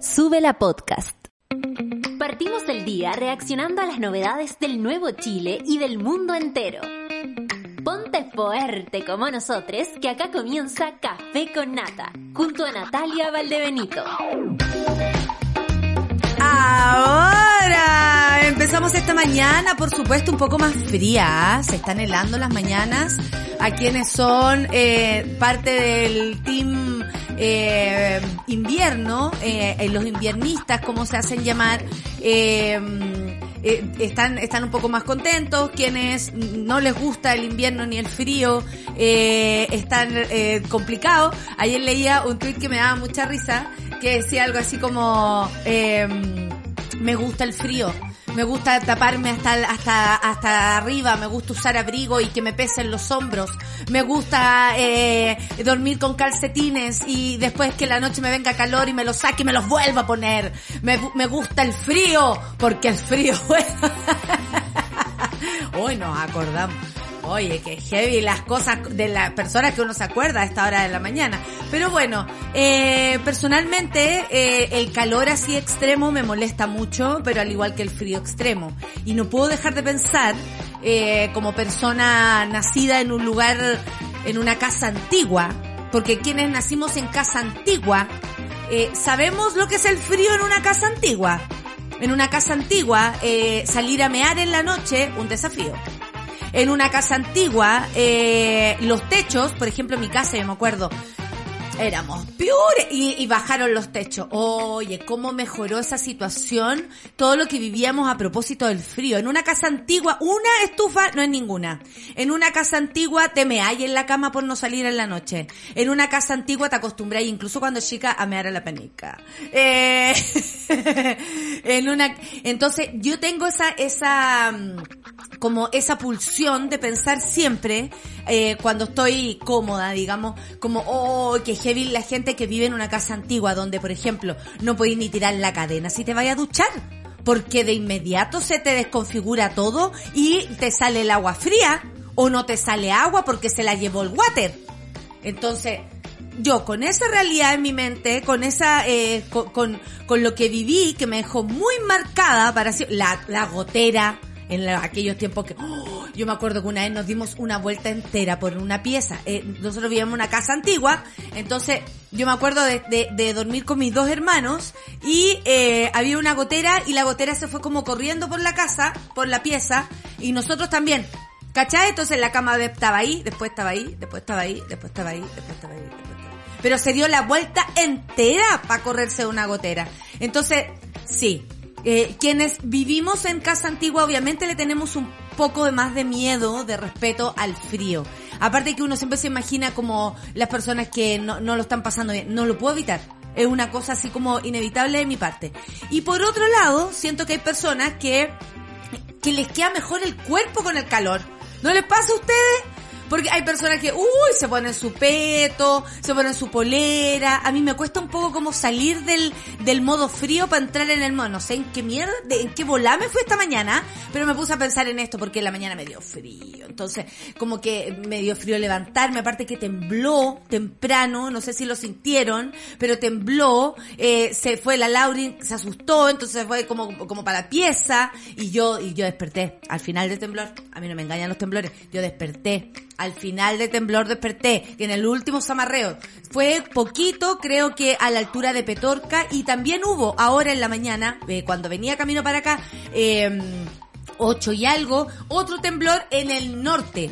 Sube la podcast. Partimos el día reaccionando a las novedades del nuevo Chile y del mundo entero. Ponte fuerte como nosotros, que acá comienza Café con Nata, junto a Natalia Valdebenito. Ahora empezamos esta mañana, por supuesto, un poco más fría. ¿ah? Se están helando las mañanas a quienes son eh, parte del team eh, invierno, eh, los inviernistas, como se hacen llamar. Eh, eh, están, están un poco más contentos, quienes no les gusta el invierno ni el frío, eh, están eh, complicados. Ayer leía un tweet que me daba mucha risa, que decía algo así como, eh, me gusta el frío. Me gusta taparme hasta, hasta, hasta arriba, me gusta usar abrigo y que me pesen los hombros. Me gusta eh, dormir con calcetines y después que la noche me venga calor y me los saque y me los vuelva a poner. Me, me gusta el frío, porque el frío... Hoy nos acordamos. Oye, que heavy las cosas de las personas que uno se acuerda a esta hora de la mañana. Pero bueno, eh, personalmente eh, el calor así extremo me molesta mucho, pero al igual que el frío extremo. Y no puedo dejar de pensar, eh, como persona nacida en un lugar, en una casa antigua, porque quienes nacimos en casa antigua, eh, sabemos lo que es el frío en una casa antigua. En una casa antigua, eh, salir a mear en la noche, un desafío en una casa antigua, eh, los techos, por ejemplo en mi casa, yo me acuerdo, éramos piures y, bajaron los techos. Oye, cómo mejoró esa situación, todo lo que vivíamos a propósito del frío. En una casa antigua, una estufa no es ninguna. En una casa antigua te meáis en la cama por no salir en la noche. En una casa antigua te acostumbráis, incluso cuando chica, a mear a la penica. Eh, en una, entonces yo tengo esa, esa, mm, como esa pulsión de pensar siempre, eh, cuando estoy cómoda, digamos, como, oh, que heavy la gente que vive en una casa antigua donde, por ejemplo, no podéis ni tirar la cadena si te vayas a duchar. Porque de inmediato se te desconfigura todo y te sale el agua fría o no te sale agua porque se la llevó el water. Entonces, yo con esa realidad en mi mente, con esa, eh, con, con, lo que viví, que me dejó muy marcada para la, la gotera, en aquellos tiempos que, ¡oh! yo me acuerdo que una vez nos dimos una vuelta entera por una pieza. Eh, nosotros vivíamos en una casa antigua, entonces yo me acuerdo de, dormir con mis dos hermanos y eh, había una gotera y la gotera se fue como corriendo por la casa, por la pieza, y nosotros también. ¿Cachai? Entonces la cama estaba ahí, después estaba ahí, después estaba ahí, después estaba ahí, después estaba ahí, después estaba ahí. Pero se dio la vuelta entera para correrse una gotera. Entonces, sí, eh, quienes vivimos en casa antigua obviamente le tenemos un poco de más de miedo, de respeto al frío. Aparte que uno siempre se imagina como las personas que no, no lo están pasando bien. No lo puedo evitar. Es una cosa así como inevitable de mi parte. Y por otro lado, siento que hay personas que que les queda mejor el cuerpo con el calor. ¿No les pasa a ustedes? Porque hay personas que, uy, se ponen su peto, se ponen su polera. A mí me cuesta un poco como salir del, del modo frío para entrar en el modo. No sé en qué mierda, en qué volá me fue esta mañana, pero me puse a pensar en esto porque la mañana me dio frío. Entonces, como que me dio frío levantarme, aparte que tembló temprano, no sé si lo sintieron, pero tembló, eh, se fue la Laurin, se asustó, entonces fue como, como para la pieza, y yo, y yo desperté. Al final del temblor, a mí no me engañan los temblores, yo desperté. Al final del temblor desperté, que en el último zamarreo. Fue poquito, creo que a la altura de Petorca, y también hubo ahora en la mañana, eh, cuando venía camino para acá, eh, 8 y algo, otro temblor en el norte.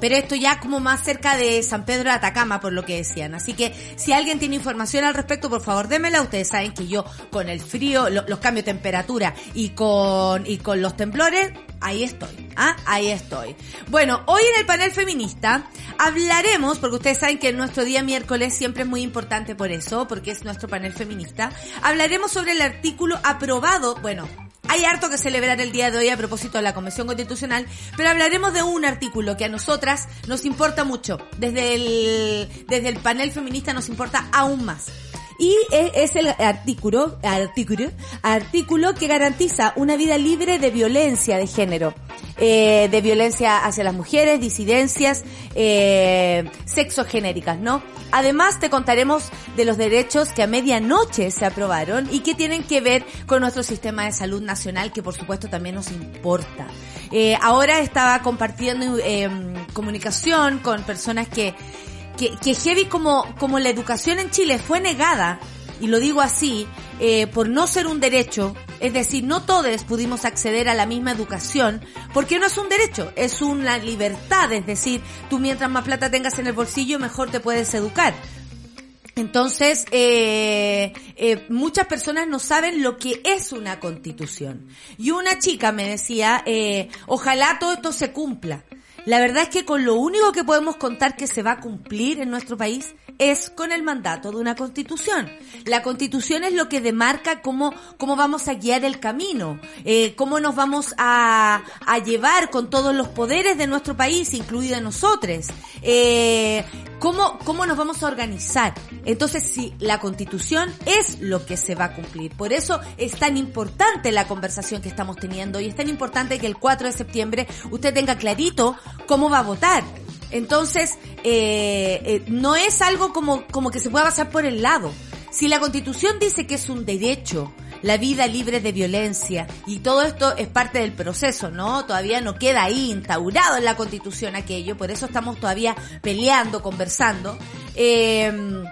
Pero esto ya como más cerca de San Pedro de Atacama, por lo que decían. Así que si alguien tiene información al respecto, por favor démela. Ustedes saben que yo con el frío, lo- los cambios de temperatura y con, y con los temblores, ahí estoy. ¿Ah? Ahí estoy. Bueno, hoy en el panel feminista hablaremos, porque ustedes saben que nuestro día miércoles siempre es muy importante por eso, porque es nuestro panel feminista. Hablaremos sobre el artículo aprobado, bueno, hay harto que celebrar el día de hoy a propósito de la Convención Constitucional, pero hablaremos de un artículo que a nosotras nos importa mucho. Desde el, desde el panel feminista nos importa aún más. Y es el artículo, artículo, artículo que garantiza una vida libre de violencia de género. eh, de violencia hacia las mujeres, disidencias, eh, sexogenéricas, ¿no? Además te contaremos de los derechos que a medianoche se aprobaron y que tienen que ver con nuestro sistema de salud nacional, que por supuesto también nos importa. Eh, ahora estaba compartiendo eh, comunicación con personas que, que, que heavy como, como la educación en Chile fue negada, y lo digo así, eh, por no ser un derecho, es decir, no todos pudimos acceder a la misma educación, porque no es un derecho, es una libertad, es decir, tú mientras más plata tengas en el bolsillo, mejor te puedes educar. Entonces, eh, eh, muchas personas no saben lo que es una constitución. Y una chica me decía, eh, ojalá todo esto se cumpla. La verdad es que con lo único que podemos contar que se va a cumplir en nuestro país es con el mandato de una constitución. La constitución es lo que demarca cómo, cómo vamos a guiar el camino, eh, cómo nos vamos a, a llevar con todos los poderes de nuestro país, incluidos nosotros, eh, cómo, cómo nos vamos a organizar. Entonces, si la constitución es lo que se va a cumplir. Por eso es tan importante la conversación que estamos teniendo y es tan importante que el 4 de septiembre usted tenga clarito cómo va a votar. Entonces, eh, eh, no es algo como, como que se pueda pasar por el lado. Si la constitución dice que es un derecho, la vida libre de violencia, y todo esto es parte del proceso, ¿no? Todavía no queda ahí instaurado en la constitución aquello, por eso estamos todavía peleando, conversando. Eh,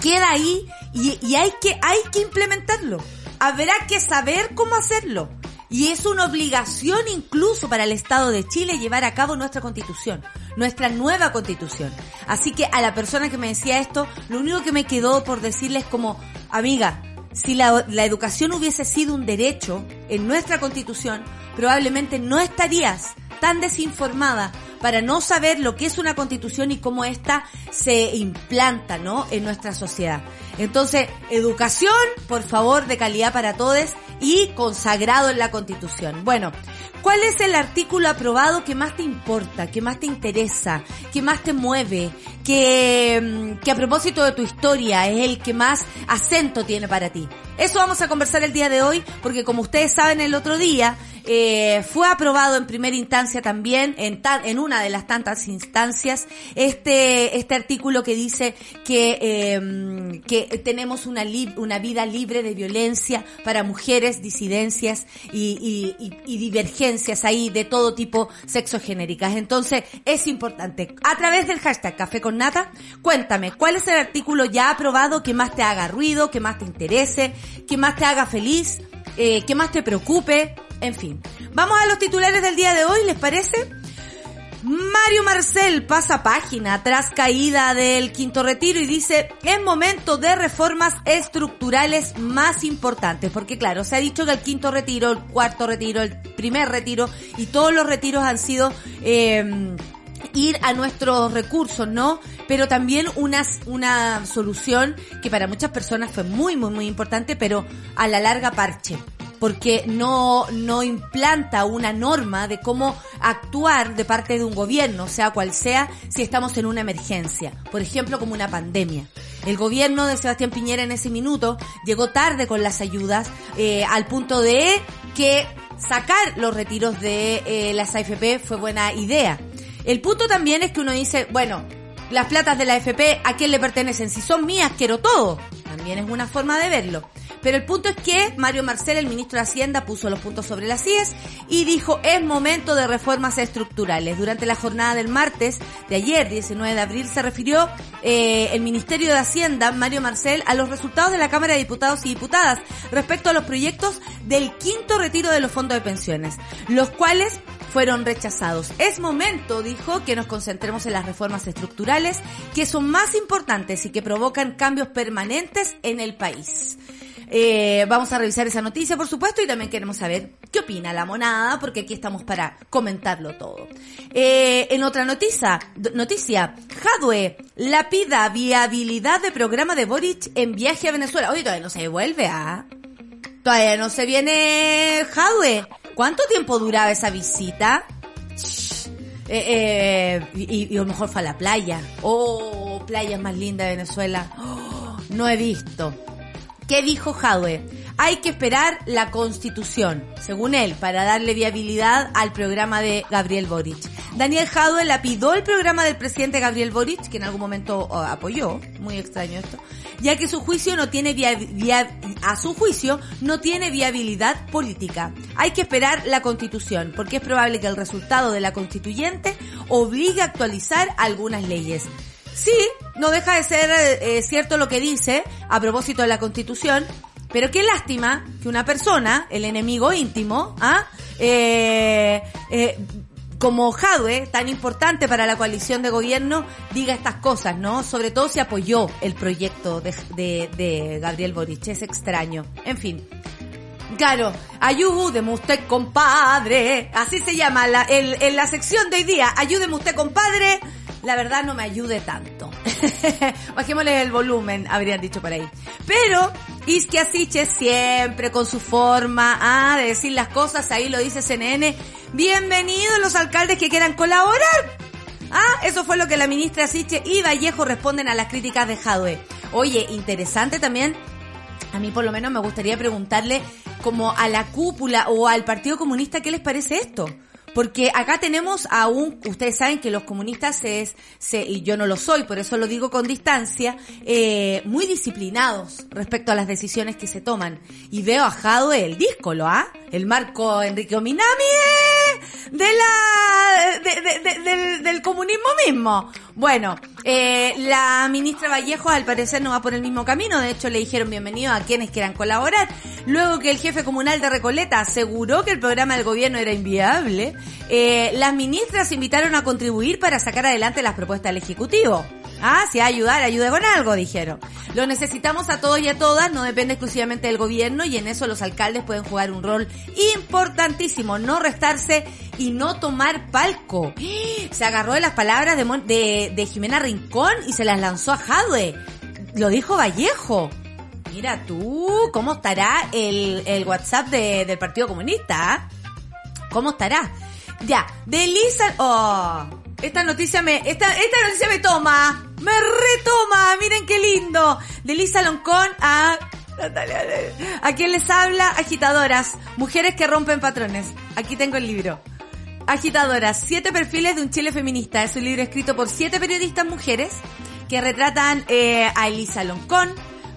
queda ahí y, y hay que, hay que implementarlo. Habrá que saber cómo hacerlo. Y es una obligación incluso para el Estado de Chile llevar a cabo nuestra constitución, nuestra nueva constitución. Así que a la persona que me decía esto, lo único que me quedó por decirles como, amiga, si la, educación hubiese sido un derecho en nuestra constitución, probablemente no estarías tan desinformada para no saber lo que es una constitución y cómo ésta se implanta, ¿no? En nuestra sociedad. Entonces, educación, por favor, de calidad para todos y consagrado en la constitución. Bueno, ¿cuál es el artículo aprobado que más te importa, que más te interesa, que más te mueve, que, que a propósito de tu historia es el que más acento tiene para ti? Eso vamos a conversar el día de hoy, porque como ustedes saben, el otro día eh, fue aprobado en primera instancia también, en, en una de las tantas instancias, este, este artículo que dice que, eh, que tenemos una, una vida libre de violencia para mujeres, disidencias y, y, y, y divergencias ahí de todo tipo sexogenéricas. Entonces, es importante. A través del hashtag Café con Nata, cuéntame, ¿cuál es el artículo ya aprobado que más te haga ruido, que más te interese, que más te haga feliz, eh, que más te preocupe? En fin. Vamos a los titulares del día de hoy, ¿les parece? Mario Marcel pasa página tras caída del quinto retiro y dice, es momento de reformas estructurales más importantes, porque claro, se ha dicho que el quinto retiro, el cuarto retiro, el primer retiro y todos los retiros han sido eh, ir a nuestros recursos, ¿no? Pero también una, una solución que para muchas personas fue muy, muy, muy importante, pero a la larga parche porque no, no implanta una norma de cómo actuar de parte de un gobierno, sea cual sea, si estamos en una emergencia, por ejemplo como una pandemia. El gobierno de Sebastián Piñera en ese minuto llegó tarde con las ayudas eh, al punto de que sacar los retiros de eh, las AFP fue buena idea. El punto también es que uno dice, bueno, las platas de la AFP, ¿a quién le pertenecen? Si son mías, quiero todo. También es una forma de verlo. Pero el punto es que Mario Marcel, el ministro de Hacienda, puso los puntos sobre las IES y dijo es momento de reformas estructurales. Durante la jornada del martes de ayer, 19 de abril, se refirió eh, el Ministerio de Hacienda, Mario Marcel, a los resultados de la Cámara de Diputados y Diputadas respecto a los proyectos del quinto retiro de los fondos de pensiones, los cuales fueron rechazados. Es momento, dijo, que nos concentremos en las reformas estructurales que son más importantes y que provocan cambios permanentes en el país. Eh, vamos a revisar esa noticia, por supuesto, y también queremos saber qué opina la monada, porque aquí estamos para comentarlo todo. Eh, en otra noticia, noticia, Jadwe lapida viabilidad de programa de Boric en viaje a Venezuela. Oye, todavía no se devuelve, ¿ah? Todavía no se viene Jadwe. ¿Cuánto tiempo duraba esa visita? Eh, eh, y, y, a lo mejor fue a la playa. Oh, playa más linda de Venezuela. Oh, no he visto. ¿Qué dijo Jadwe? hay que esperar la constitución, según él, para darle viabilidad al programa de Gabriel Boric. Daniel Jadue lapidó el programa del presidente Gabriel Boric, que en algún momento oh, apoyó, muy extraño esto, ya que su juicio no tiene a su juicio no tiene viabilidad política. Hay que esperar la constitución, porque es probable que el resultado de la constituyente obligue a actualizar algunas leyes. Sí, no deja de ser eh, cierto lo que dice a propósito de la constitución, pero qué lástima que una persona, el enemigo íntimo, ¿ah? eh, eh, como Jadwe, tan importante para la coalición de gobierno, diga estas cosas, ¿no? Sobre todo si apoyó el proyecto de, de, Gabriel Boric. Es extraño. En fin. Claro, ayúdeme usted, compadre. Así se llama la, en la sección de hoy día. Ayúdeme usted, compadre. La verdad no me ayude tanto. Bajémosle el volumen, habrían dicho por ahí. Pero Isquia Siche siempre con su forma ah, de decir las cosas, ahí lo dice CNN. Bienvenidos los alcaldes que quieran colaborar. Ah, eso fue lo que la ministra Siche y Vallejo responden a las críticas de Jadwe. Oye, interesante también a mí por lo menos me gustaría preguntarle como a la cúpula o al Partido Comunista qué les parece esto. Porque acá tenemos a ustedes saben que los comunistas es, se, y yo no lo soy, por eso lo digo con distancia, eh, muy disciplinados respecto a las decisiones que se toman. Y veo a el disco, ¿lo ha? El Marco Enrique Ominami de la, del, del comunismo mismo. Bueno, eh, la ministra Vallejo al parecer no va por el mismo camino, de hecho le dijeron bienvenido a quienes quieran colaborar. Luego que el jefe comunal de Recoleta aseguró que el programa del gobierno era inviable, eh, las ministras invitaron a contribuir para sacar adelante las propuestas del Ejecutivo. Ah, si ayudar, ayude con algo, dijeron. Lo necesitamos a todos y a todas, no depende exclusivamente del gobierno y en eso los alcaldes pueden jugar un rol importantísimo, no restarse y no tomar palco. Se agarró de las palabras de, Jimena Rincón y se las lanzó a Jadwe. Lo dijo Vallejo. Mira tú, ¿cómo estará el, WhatsApp de, del Partido Comunista? Ah? ¿Cómo estará? Ya, de Lisa... Oh, esta noticia me, esta, esta noticia me toma, me retoma, miren qué lindo. De Lisa Loncón a Natalia, a quien les habla, agitadoras, mujeres que rompen patrones. Aquí tengo el libro. Agitadoras, siete perfiles de un Chile feminista. Es un libro escrito por siete periodistas mujeres que retratan eh, a Elisa Loncón,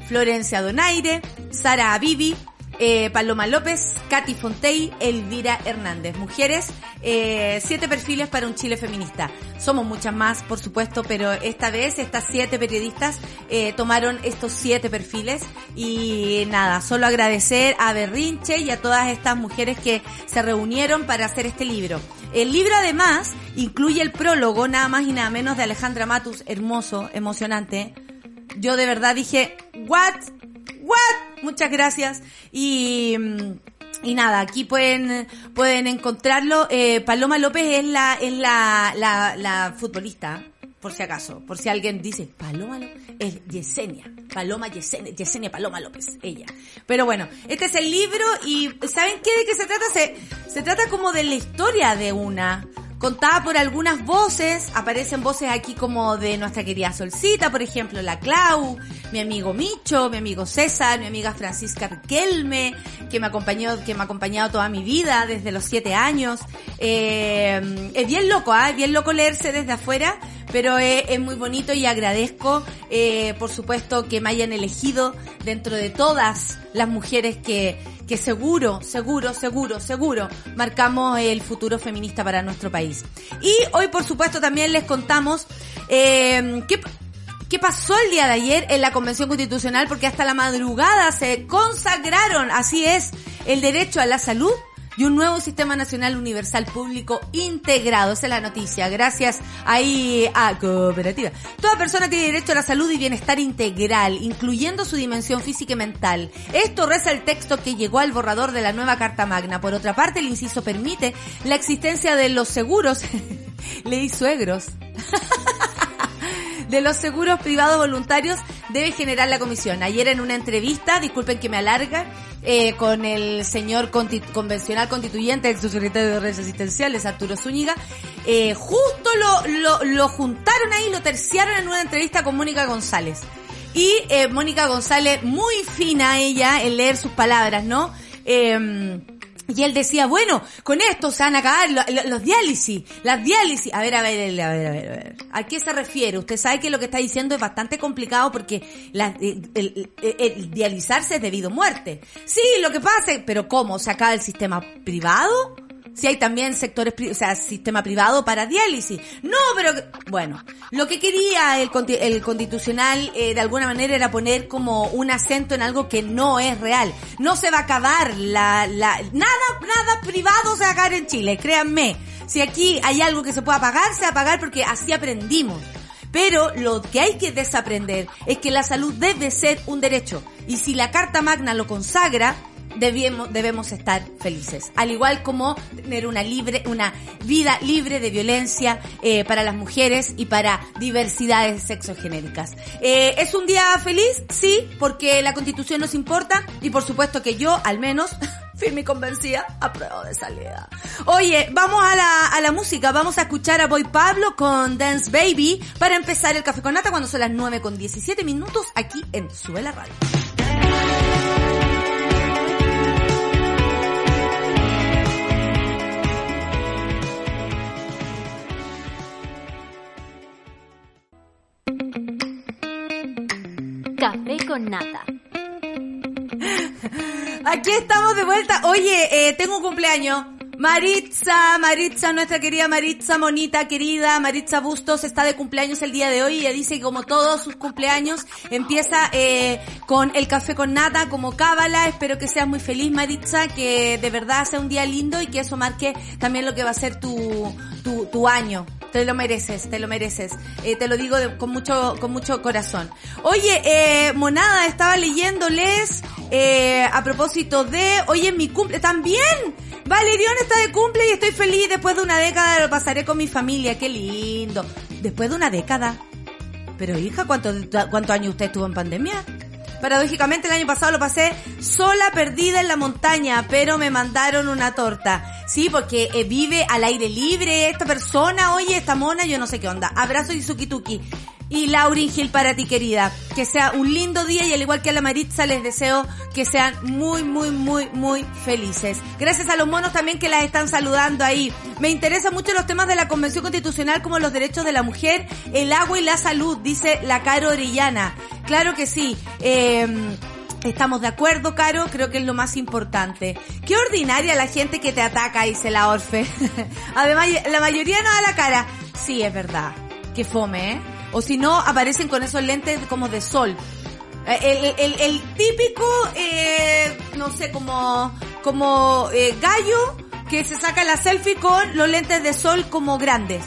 Florencia Donaire, Sara Abibi, eh, Paloma López, Katy Fontey, Elvira Hernández. Mujeres, eh, siete perfiles para un Chile feminista. Somos muchas más, por supuesto, pero esta vez estas siete periodistas eh, tomaron estos siete perfiles y nada, solo agradecer a Berrinche y a todas estas mujeres que se reunieron para hacer este libro. El libro además incluye el prólogo, nada más y nada menos, de Alejandra Matus, hermoso, emocionante. Yo de verdad dije, ¿what? ¿What? Muchas gracias. Y, mm, y nada, aquí pueden, pueden encontrarlo. Eh, Paloma López es la, es la, la, la futbolista por si acaso, por si alguien dice Paloma López, es Yesenia, Paloma Yesenia, Yesenia Paloma López, ella. Pero bueno, este es el libro y ¿saben qué? ¿De qué se trata? Se, se trata como de la historia de una, contada por algunas voces, aparecen voces aquí como de nuestra querida Solcita, por ejemplo, la Clau, mi amigo Micho, mi amigo César, mi amiga Francisca Riquelme, que me acompañó, que me ha acompañado toda mi vida desde los siete años. Eh, es bien loco, ¿ah? Es bien loco leerse desde afuera, pero es, muy bonito y agradezco, eh, por supuesto, que me hayan elegido dentro de todas las mujeres que, que seguro, seguro, seguro, seguro marcamos el futuro feminista para nuestro país. Y hoy, por supuesto, también les contamos eh, qué, qué pasó el día de ayer en la Convención Constitucional, porque hasta la madrugada se consagraron, así es, el derecho a la salud y un nuevo sistema nacional universal público integrado. Esa es la noticia. Gracias ahí a Cooperativa. Toda persona tiene derecho a la salud y bienestar integral, incluyendo su dimensión física y mental. Esto reza el texto que llegó al borrador de la nueva Carta Magna. Por otra parte, el inciso permite la existencia de los seguros. Leí suegros. de los seguros privados voluntarios debe generar la comisión. Ayer en una entrevista, disculpen que me alarga, eh, con el señor convencional constituyente, ex subsecretario de redes asistenciales, Arturo Zúñiga, eh, justo lo, lo, lo juntaron ahí, lo terciaron en una entrevista con Mónica González Y eh, Mónica González, muy fina ella en leer sus palabras, ¿no? Eh, y él decía, bueno, con esto se van a acabar los, diálisis, las diálisis. A ver, a ver, a ver, a ver, a ver. ¿A qué se refiere? Usted sabe que lo que está diciendo es bastante complicado porque la, el, el, dializarse es debido a muerte. Sí, lo que pasa pero ¿cómo? ¿Se acaba el sistema privado? Si hay también sectores, o sea, sistema privado para diálisis. No, pero, bueno, lo que quería el, el constitucional eh, de alguna manera era poner como un acento en algo que no es real. No se va a acabar la, la, nada, nada privado se va a acabar en Chile, créanme. Si aquí hay algo que se pueda pagar, se va a pagar porque así aprendimos. Pero lo que hay que desaprender es que la salud debe ser un derecho. Y si la Carta Magna lo consagra, debemos, debemos estar felices. Al igual como tener una libre, una vida libre de violencia eh, para las mujeres y para diversidades sexogenéricas. Eh, ¿Es un día feliz? Sí, porque la constitución nos importa y por supuesto que yo, al menos, firme y convencida, apruebo de salida. Oye, vamos a la, a la música, vamos a escuchar a Boy Pablo con Dance Baby para empezar el café con nata cuando son las 9 con 17 minutos aquí en Suela Radio. Con nata. Aquí estamos de vuelta. Oye, eh, tengo un cumpleaños. Maritza, Maritza, nuestra querida Maritza, monita querida, Maritza Bustos está de cumpleaños el día de hoy ella dice que como todos sus cumpleaños empieza eh, con el café con nata como cábala. Espero que seas muy feliz Maritza, que de verdad sea un día lindo y que eso marque también lo que va a ser tu, tu, tu año. Te lo mereces, te lo mereces. Eh, te lo digo con mucho, con mucho corazón. Oye, eh, Monada, estaba leyéndoles eh, a propósito de, oye, mi cumple, también. Valerión está de cumple y estoy feliz. Después de una década lo pasaré con mi familia. Qué lindo. Después de una década. Pero hija, ¿cuántos cuánto años usted estuvo en pandemia? Paradójicamente el año pasado lo pasé sola, perdida en la montaña, pero me mandaron una torta. Sí, porque eh, vive al aire libre esta persona, oye, esta mona, yo no sé qué onda. Abrazo y tuki. Y Laurin Gil para ti, querida. Que sea un lindo día y al igual que a la Maritza les deseo que sean muy, muy, muy, muy felices. Gracias a los monos también que las están saludando ahí. Me interesan mucho los temas de la Convención Constitucional como los derechos de la mujer, el agua y la salud, dice la Caro Orellana. Claro que sí. Eh, Estamos de acuerdo, Caro, creo que es lo más importante. Qué ordinaria la gente que te ataca, dice la Orfe. Además, la mayoría no da la cara. Sí, es verdad. Qué fome, ¿eh? O si no, aparecen con esos lentes como de sol. Eh, el, el, el típico, eh, no sé, como, como eh, gallo que se saca la selfie con los lentes de sol como grandes.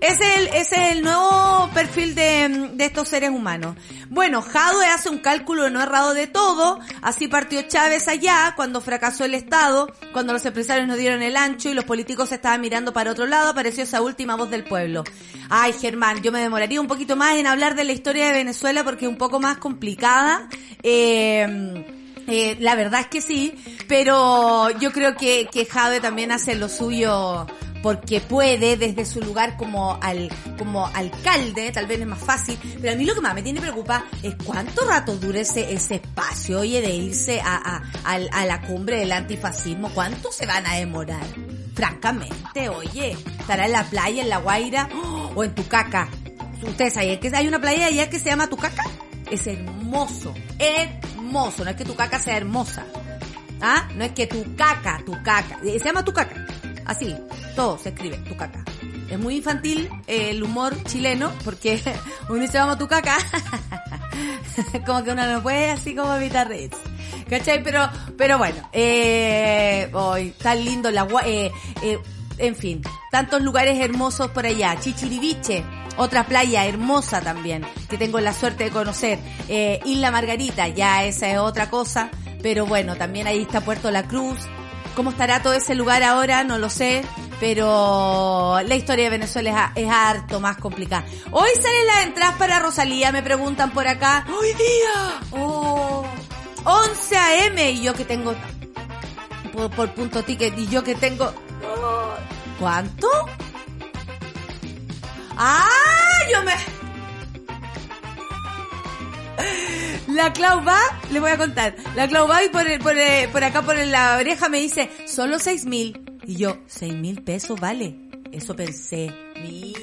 Ese es el, ese es el nuevo perfil de, de estos seres humanos. Bueno, Jadwe hace un cálculo no errado de todo, así partió Chávez allá, cuando fracasó el Estado, cuando los empresarios no dieron el ancho y los políticos estaban mirando para otro lado, apareció esa última voz del pueblo. Ay, Germán, yo me demoraría un poquito más en hablar de la historia de Venezuela porque es un poco más complicada. Eh, eh, la verdad es que sí, pero yo creo que, que Jade también hace lo suyo porque puede desde su lugar como al como alcalde, tal vez es más fácil, pero a mí lo que más me tiene preocupa es cuánto rato dure ese, ese espacio, oye, de irse a, a, la cumbre del antifascismo, cuánto se van a demorar. Francamente, oye, estará en la playa, en la Guaira, ¡oh! o en Tucaca. Ustedes saben que hay una playa allá que se llama Tucaca. Es hermoso, hermoso, no es que tu caca sea hermosa. ¿Ah? No es que tu caca, tu caca. Se llama tu caca. Así, todo se escribe, tu caca. Es muy infantil el humor chileno, porque uno se llama tu caca, como que uno no puede así como evitar reírse. ¿Cachai? Pero, pero bueno, eh, hoy, tan lindo la eh, eh, en fin, tantos lugares hermosos por allá. Chichiriviche, otra playa hermosa también, que tengo la suerte de conocer. Eh, Isla Margarita, ya esa es otra cosa, pero bueno, también ahí está Puerto La Cruz, ¿Cómo estará todo ese lugar ahora? No lo sé, pero la historia de Venezuela es, harto más complicada. Hoy salen las entradas para Rosalía, me preguntan por acá. ¡Hoy día! ¡Oh! 11 a.m. y yo que tengo... Por, punto ticket y yo que tengo... ¿Cuánto? ¡Ah! Yo me... La Clau va, le voy a contar. La Clau va y por, el- por, el- por acá por la oreja me dice, solo seis mil. Y yo, seis mil pesos vale. Eso pensé. Mira,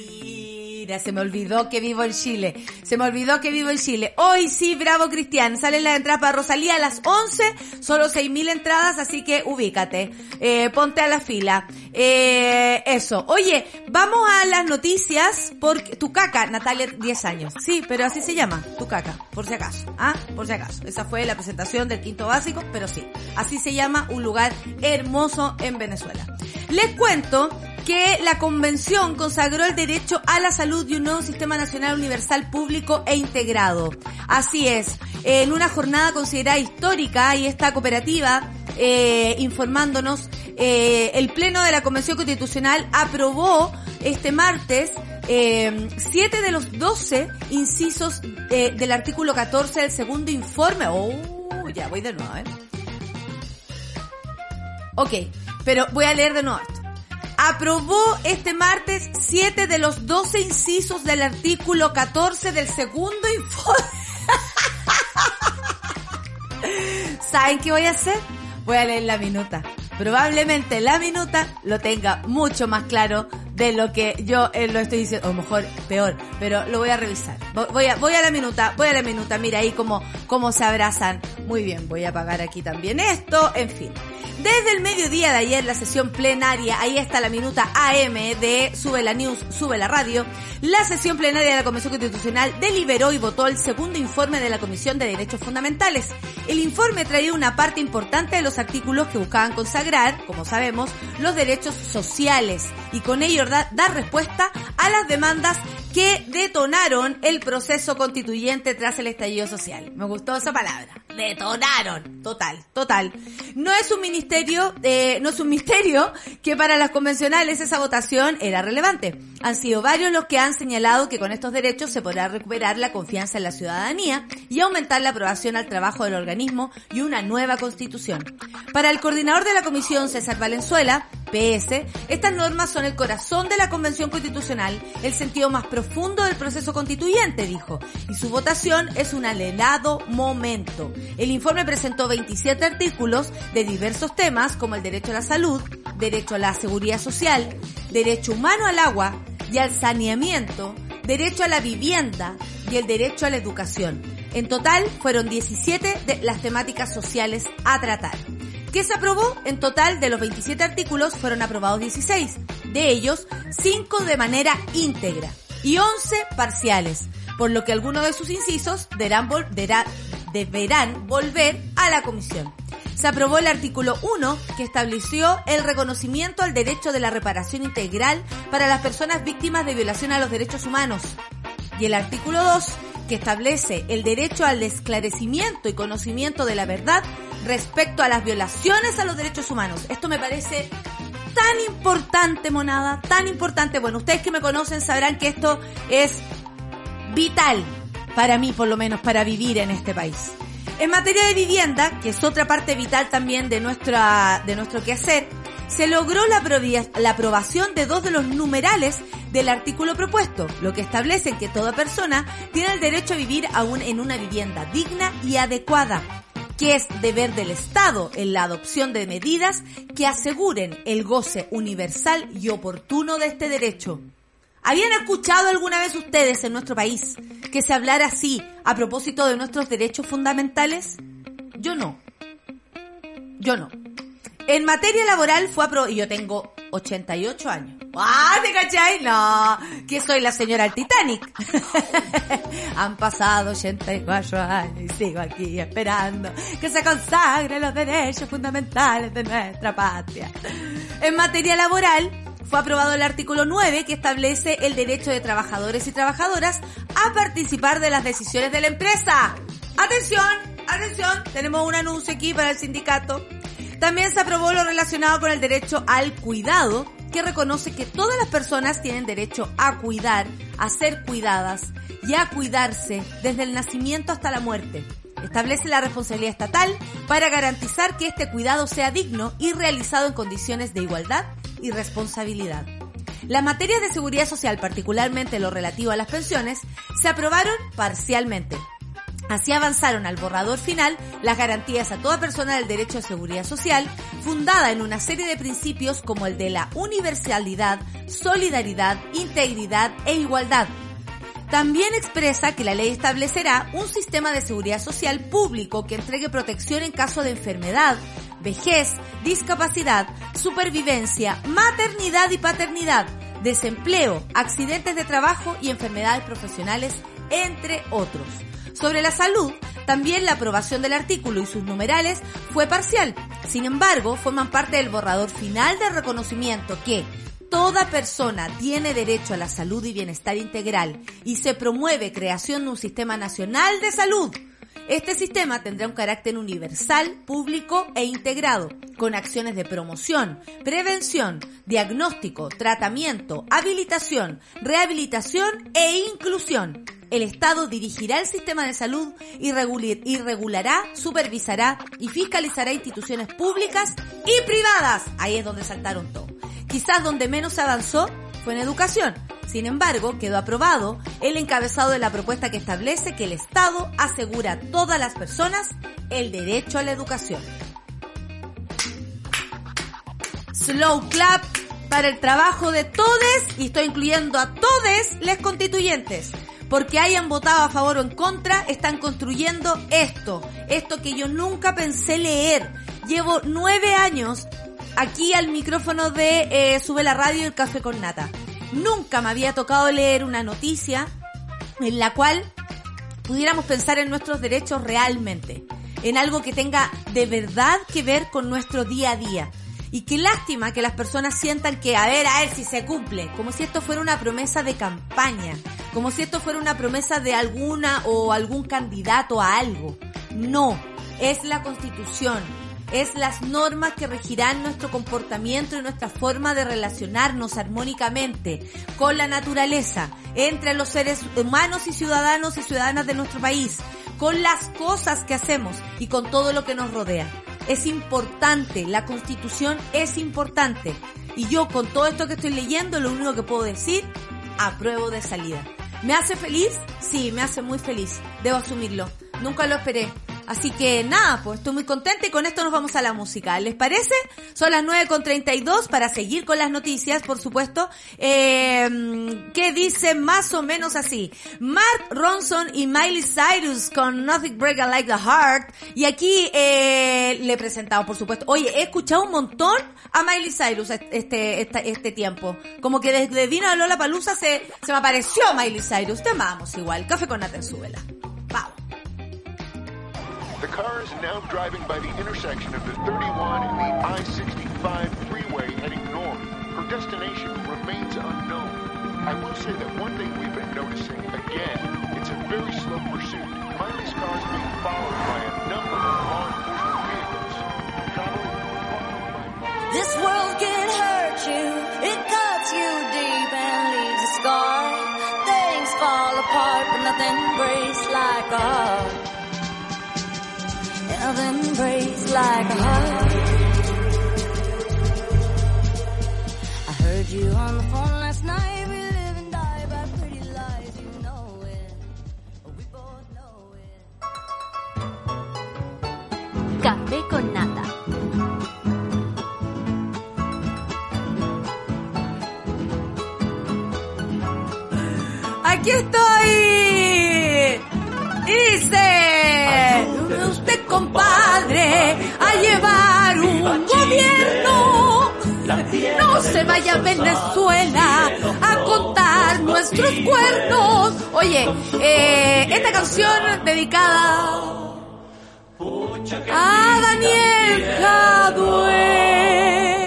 se me olvidó que vivo en Chile. Se me olvidó que vivo en Chile. Hoy sí, bravo Cristian. Salen las entradas para Rosalía a las 11. Solo seis mil entradas, así que ubícate. Eh, ponte a la fila. Eh, eso. Oye, vamos a las noticias porque tu caca, Natalia, 10 años. Sí, pero así se llama, tu caca, por si acaso. Ah, por si acaso. Esa fue la presentación del quinto básico, pero sí. Así se llama un lugar hermoso en Venezuela. Les cuento que la convención consagró el derecho a la salud y un nuevo sistema nacional universal público e integrado. Así es, en una jornada considerada histórica y esta cooperativa eh, informándonos, eh, el Pleno de la Convención Constitucional aprobó este martes eh, siete de los 12 incisos eh, del artículo 14 del segundo informe. Oh, ya voy de nuevo, ¿eh? Ok, pero voy a leer de nuevo esto. Aprobó este martes siete de los 12 incisos del artículo 14 del segundo informe. ¿Saben qué voy a hacer? Voy a leer la minuta. Probablemente la minuta lo tenga mucho más claro de lo que yo eh, lo estoy diciendo, o mejor, peor, pero lo voy a revisar. Vo- Voy a, voy a la minuta, voy a la minuta, mira ahí cómo, cómo se abrazan. Muy bien, voy a apagar aquí también esto, en fin. Desde el mediodía de ayer, la sesión plenaria, ahí está la minuta AM de Sube la News, Sube la Radio, la sesión plenaria de la Comisión Constitucional deliberó y votó el segundo informe de la Comisión de Derechos Fundamentales. El informe traía una parte importante de los artículos que buscaban consagrar, como sabemos, los derechos sociales y con ello da- dar respuesta a las demandas que detonaron el proceso constituyente tras el estallido social. Me gustó esa palabra. Detonaron. Total, total. No es un ministerio, eh, no es un misterio que para las convencionales esa votación era relevante. Han sido varios los que han señalado que con estos derechos se podrá recuperar la confianza en la ciudadanía y aumentar la aprobación al trabajo del organismo y una nueva constitución. Para el coordinador de la comisión, César Valenzuela, PS, estas normas son el corazón de la Convención Constitucional, el sentido más profundo del proceso constituyente, dijo, y su votación es un anhelado momento. El informe presentó 27 artículos de diversos temas como el derecho a la salud, derecho a la seguridad social, derecho humano al agua y al saneamiento, derecho a la vivienda y el derecho a la educación. En total fueron 17 de las temáticas sociales a tratar. ¿Qué se aprobó? En total de los 27 artículos fueron aprobados 16, de ellos 5 de manera íntegra y 11 parciales, por lo que algunos de sus incisos deberán, deberán volver a la comisión. Se aprobó el artículo 1 que estableció el reconocimiento al derecho de la reparación integral para las personas víctimas de violación a los derechos humanos y el artículo 2 que establece el derecho al esclarecimiento y conocimiento de la verdad respecto a las violaciones a los derechos humanos. Esto me parece tan importante, monada, tan importante. Bueno, ustedes que me conocen sabrán que esto es vital para mí, por lo menos, para vivir en este país. En materia de vivienda, que es otra parte vital también de nuestra, de nuestro quehacer, se logró la, la aprobación de dos de los numerales del artículo propuesto, lo que establece que toda persona tiene el derecho a vivir aún en una vivienda digna y adecuada, que es deber del Estado en la adopción de medidas que aseguren el goce universal y oportuno de este derecho. ¿Habían escuchado alguna vez ustedes en nuestro país que se hablara así a propósito de nuestros derechos fundamentales? Yo no. Yo no. En materia laboral fue aprobado, y yo tengo 88 años. ¡Ah, te cachai! No, que soy la señora del Titanic. Han pasado 84 años y sigo aquí esperando que se consagren los derechos fundamentales de nuestra patria. En materia laboral, fue aprobado el artículo 9 que establece el derecho de trabajadores y trabajadoras a participar de las decisiones de la empresa. Atención, atención, tenemos un anuncio aquí para el sindicato. También se aprobó lo relacionado con el derecho al cuidado, que reconoce que todas las personas tienen derecho a cuidar, a ser cuidadas y a cuidarse desde el nacimiento hasta la muerte. Establece la responsabilidad estatal para garantizar que este cuidado sea digno y realizado en condiciones de igualdad y responsabilidad. Las materias de seguridad social, particularmente lo relativo a las pensiones, se aprobaron parcialmente. Así avanzaron al borrador final las garantías a toda persona del derecho a seguridad social, fundada en una serie de principios como el de la universalidad, solidaridad, integridad e igualdad. También expresa que la ley establecerá un sistema de seguridad social público que entregue protección en caso de enfermedad, vejez, discapacidad, supervivencia, maternidad y paternidad, desempleo, accidentes de trabajo y enfermedades profesionales, entre otros. Sobre la salud, también la aprobación del artículo y sus numerales fue parcial. Sin embargo, forman parte del borrador final de reconocimiento que toda persona tiene derecho a la salud y bienestar integral y se promueve creación de un sistema nacional de salud. Este sistema tendrá un carácter universal, público e integrado, con acciones de promoción, prevención, diagnóstico, tratamiento, habilitación, rehabilitación e inclusión, el Estado dirigirá el sistema de salud y, regulará, supervisará y fiscalizará instituciones públicas y privadas. Ahí es donde saltaron todo. Quizás donde menos avanzó en educación. Sin embargo, quedó aprobado el encabezado de la propuesta que establece que el Estado asegura a todas las personas el derecho a la educación. Slow clap para el trabajo de todes y estoy incluyendo a todes les constituyentes porque hayan votado a favor o en contra, están construyendo esto, esto que yo nunca pensé leer. Llevo nueve años aquí al micrófono de eh, Sube la Radio y el Café con Nata. Nunca me había tocado leer una noticia en la cual pudiéramos pensar en nuestros derechos realmente, en algo que tenga de verdad que ver con nuestro día a día. Y qué lástima que las personas sientan que, a ver, a ver si se cumple, como si esto fuera una promesa de campaña, como si esto fuera una promesa de alguna o algún candidato a algo. No, es la constitución, es las normas que regirán nuestro comportamiento y nuestra forma de relacionarnos armónicamente con la naturaleza, entre los seres humanos y ciudadanos y ciudadanas de nuestro país, con las cosas que hacemos y con todo lo que nos rodea es importante, la constitución es importante. Y yo con todo esto que estoy leyendo, lo único que puedo decir, apruebo de salida. ¿Me hace feliz? Sí, me hace muy feliz. Debo asumirlo. Nunca lo esperé. Así que nada, pues estoy muy contenta y con esto nos vamos a la música. ¿Les parece? Son las 9.32 para seguir con las noticias, por supuesto. Eh, que dice más o menos así. Mark Ronson y Miley Cyrus con Nothing Break Like the Heart. Y aquí eh, le he presentado, por supuesto. Oye, he escuchado un montón a Miley Cyrus este, este, este tiempo. Como que desde vino a Lola Palusa se, me apareció Miley Cyrus. Te amamos igual. Café con Nata. Vamos. The car is now driving by the intersection of the 31 and the I-65 freeway heading north. Her destination remains unknown. I will say that one thing we've been noticing, again, it's a very slow pursuit. Miley's car is being followed by a number of law enforcement vehicles. This world can hurt you, it cuts you deep and leaves a scar. Things fall apart, but nothing breaks like a. Nothing breaks like a heart. I heard you on the phone last night. We live and die by pretty lies. You know it. We both know it. Café con nata. Aquí estoy. Compadre, a llevar un gobierno. No se vaya a Venezuela a contar nuestros cuernos. Oye, eh, esta canción dedicada a Daniel Jadue.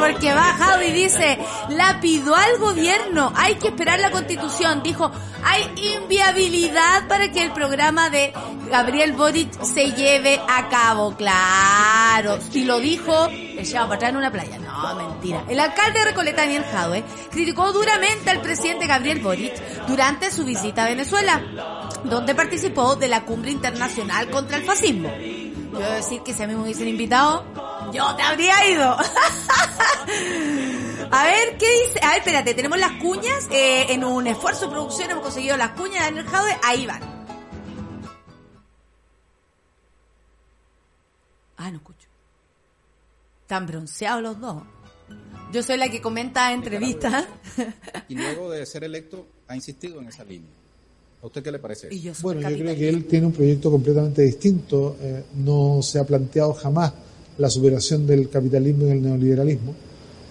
Porque va y dice, la pidió al gobierno, hay que esperar la constitución. Dijo, hay inviabilidad para que el programa de Gabriel Boric se lleve a cabo. Claro, si lo dijo, lleva para atrás en una playa. No, mentira. El alcalde de Recoleta, Daniel Jadwe, criticó duramente al presidente Gabriel Boric durante su visita a Venezuela, donde participó de la cumbre internacional contra el fascismo. Yo decir que si a mí me hubiesen invitado, yo te habría ido. A ver, ¿qué dice? A ver, espérate, tenemos las cuñas. Eh, en un esfuerzo de producción hemos conseguido las cuñas de Daniel Ahí van. Ah, no escucho. Tan bronceados los dos. Yo soy la que comenta entrevistas. Y luego de ser electo, ha insistido en esa línea. ¿A usted qué le parece? bueno, yo creo que él tiene un proyecto completamente distinto. Eh, no se ha planteado jamás la superación del capitalismo y el neoliberalismo.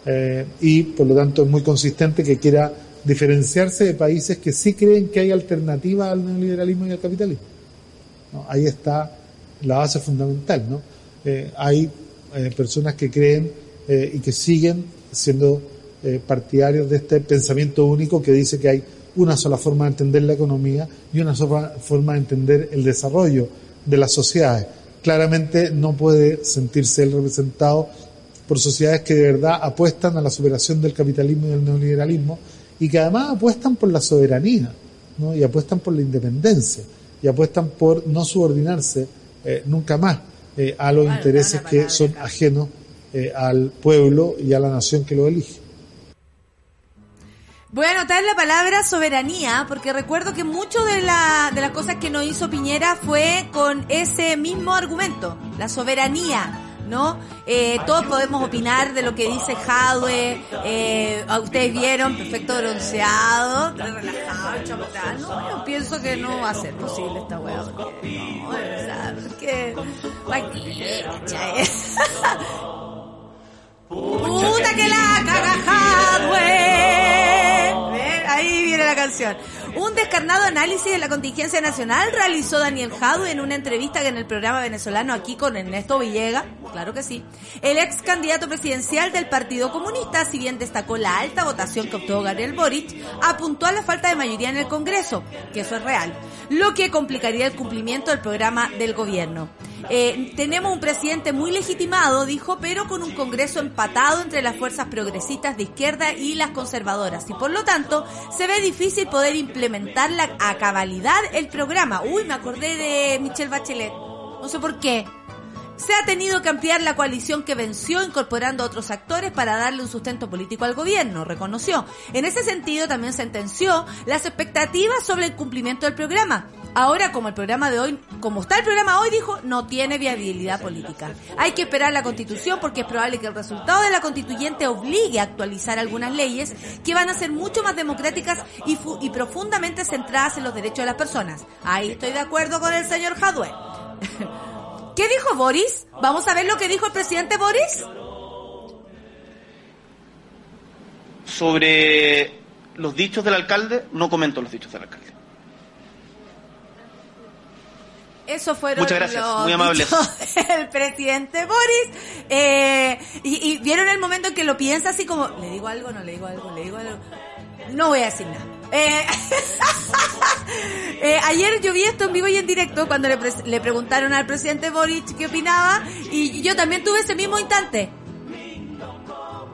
Eh, y por lo tanto es muy consistente que quiera diferenciarse de países que sí creen que hay alternativa al neoliberalismo y al capitalismo. ¿no? Ahí está la base fundamental. ¿no? Eh, hay eh, personas que creen y que siguen siendo partidarios de este pensamiento único que dice que hay una sola forma de entender la economía y una sola forma de entender el desarrollo de las sociedades. Claramente no puede sentirse él representado por sociedades que de verdad apuestan a la superación del capitalismo y del neoliberalismo y que además apuestan por la soberanía ¿no? y apuestan por la independencia y apuestan por no subordinarse eh, nunca más eh, a los intereses que son ajenos eh, al pueblo y a la nación que lo elige. Voy a anotar la palabra soberanía porque recuerdo que mucho de, la, de las cosas que nos hizo Piñera fue con ese mismo argumento, la soberanía. ¿No? Eh, todos podemos opinar de lo que dice Jadwe, eh, a ustedes vieron, perfecto bronceado, relajado, chapotán. No, yo pienso que no va a ser posible esta weá, porque no, o sea, porque. Puta que la caga Hadwe. ¿Ven? Ahí viene la canción. Un descarnado análisis de la contingencia nacional realizó Daniel Jadwe en una entrevista que en el programa venezolano aquí con Ernesto Villega, claro que sí, el ex candidato presidencial del Partido Comunista, si bien destacó la alta votación que obtuvo Gabriel Boric, apuntó a la falta de mayoría en el Congreso, que eso es real, lo que complicaría el cumplimiento del programa del gobierno. Eh, tenemos un presidente muy legitimado, dijo, pero con un Congreso empatado entre las fuerzas progresistas de izquierda y las conservadoras. Y por lo tanto, se ve difícil poder implementar la, a cabalidad el programa. Uy, me acordé de Michelle Bachelet. No sé por qué. Se ha tenido que ampliar la coalición que venció incorporando a otros actores para darle un sustento político al gobierno, reconoció. En ese sentido también sentenció las expectativas sobre el cumplimiento del programa. Ahora, como el programa de hoy, como está el programa hoy, dijo, no tiene viabilidad política. Hay que esperar la constitución porque es probable que el resultado de la constituyente obligue a actualizar algunas leyes que van a ser mucho más democráticas y, fu- y profundamente centradas en los derechos de las personas. Ahí estoy de acuerdo con el señor Jadwe. ¿Qué dijo Boris? Vamos a ver lo que dijo el presidente Boris. Sobre los dichos del alcalde, no comento los dichos del alcalde. Eso fueron Muchas gracias, los muy amables. del presidente Boris. Eh, y, y vieron el momento en que lo piensa así como, ¿le digo algo? ¿No le digo algo? ¿Le digo algo? No voy a decir nada. Eh, eh, ayer yo vi esto en vivo y en directo cuando le preguntaron al presidente Boric qué opinaba y yo también tuve ese mismo instante.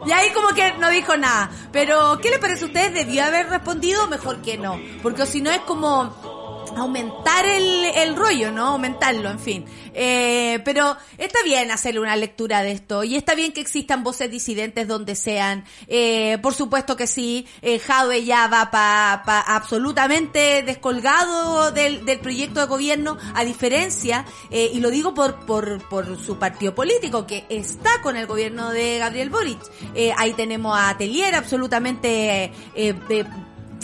Y ahí como que no dijo nada. Pero, ¿qué le parece a ustedes? ¿Debió haber respondido? Mejor que no. Porque si no es como aumentar el, el rollo, ¿no? Aumentarlo, en fin. Eh, pero está bien hacerle una lectura de esto y está bien que existan voces disidentes donde sean. Eh, por supuesto que sí. Eh, Jadwe ya va pa, pa absolutamente descolgado del, del proyecto de gobierno, a diferencia, eh, y lo digo por, por, por su partido político, que está con el gobierno de Gabriel Boric. Eh, ahí tenemos a Atelier absolutamente eh,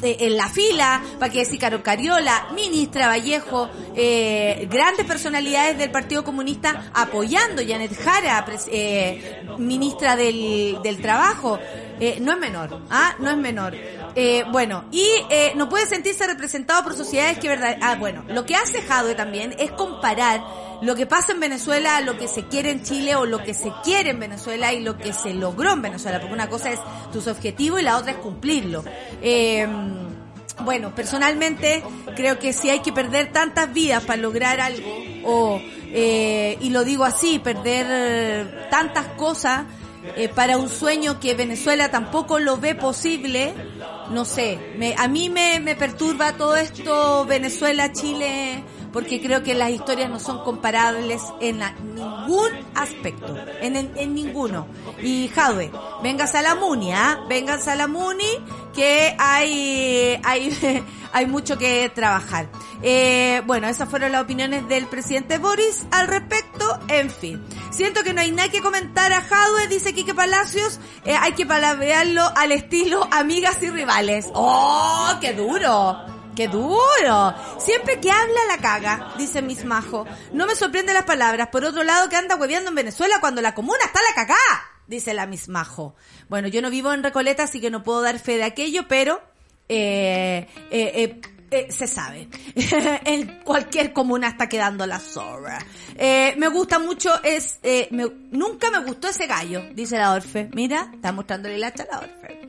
eh, en la fila, para que decir Caro Cariola, ministra Vallejo, eh, grandes personalidades del Partido Comunista apoyando, Janet Jara, eh, ministra del, del Trabajo. Eh, no es menor, ¿ah? No es menor. Eh, bueno, y eh, no puede sentirse representado por sociedades que verdad... Ah, bueno, lo que hace Jadwe también es comparar lo que pasa en Venezuela, lo que se quiere en Chile o lo que se quiere en Venezuela y lo que se logró en Venezuela, porque una cosa es tus objetivos y la otra es cumplirlo. Eh, bueno, personalmente creo que si hay que perder tantas vidas para lograr algo, o, eh, y lo digo así, perder tantas cosas eh, para un sueño que Venezuela tampoco lo ve posible, no sé, me, a mí me, me perturba todo esto Venezuela, Chile, porque creo que las historias no son comparables en ningún aspecto, en, en, en ninguno. Y Jadwe, vengas a la Muni, ¿ah? Vengas a la Muni, que hay, hay, hay mucho que trabajar. Eh, bueno, esas fueron las opiniones del presidente Boris al respecto, en fin. Siento que no hay nada que comentar a Jadwe, dice Quique Palacios. Eh, hay que palabrearlo al estilo amigas y rivales. ¡Oh, qué duro! ¡Qué duro! Siempre que habla la caga, dice Miss Majo. No me sorprende las palabras. Por otro lado, que anda hueveando en Venezuela cuando la comuna está la cagá, dice la Miss Majo. Bueno, yo no vivo en Recoleta, así que no puedo dar fe de aquello, pero eh, eh, eh, eh, se sabe. en cualquier comuna está quedando la zorra. Eh, me gusta mucho, es, eh, me- nunca me gustó ese gallo, dice la Orfe. Mira, está mostrándole la hacha a la Orfe.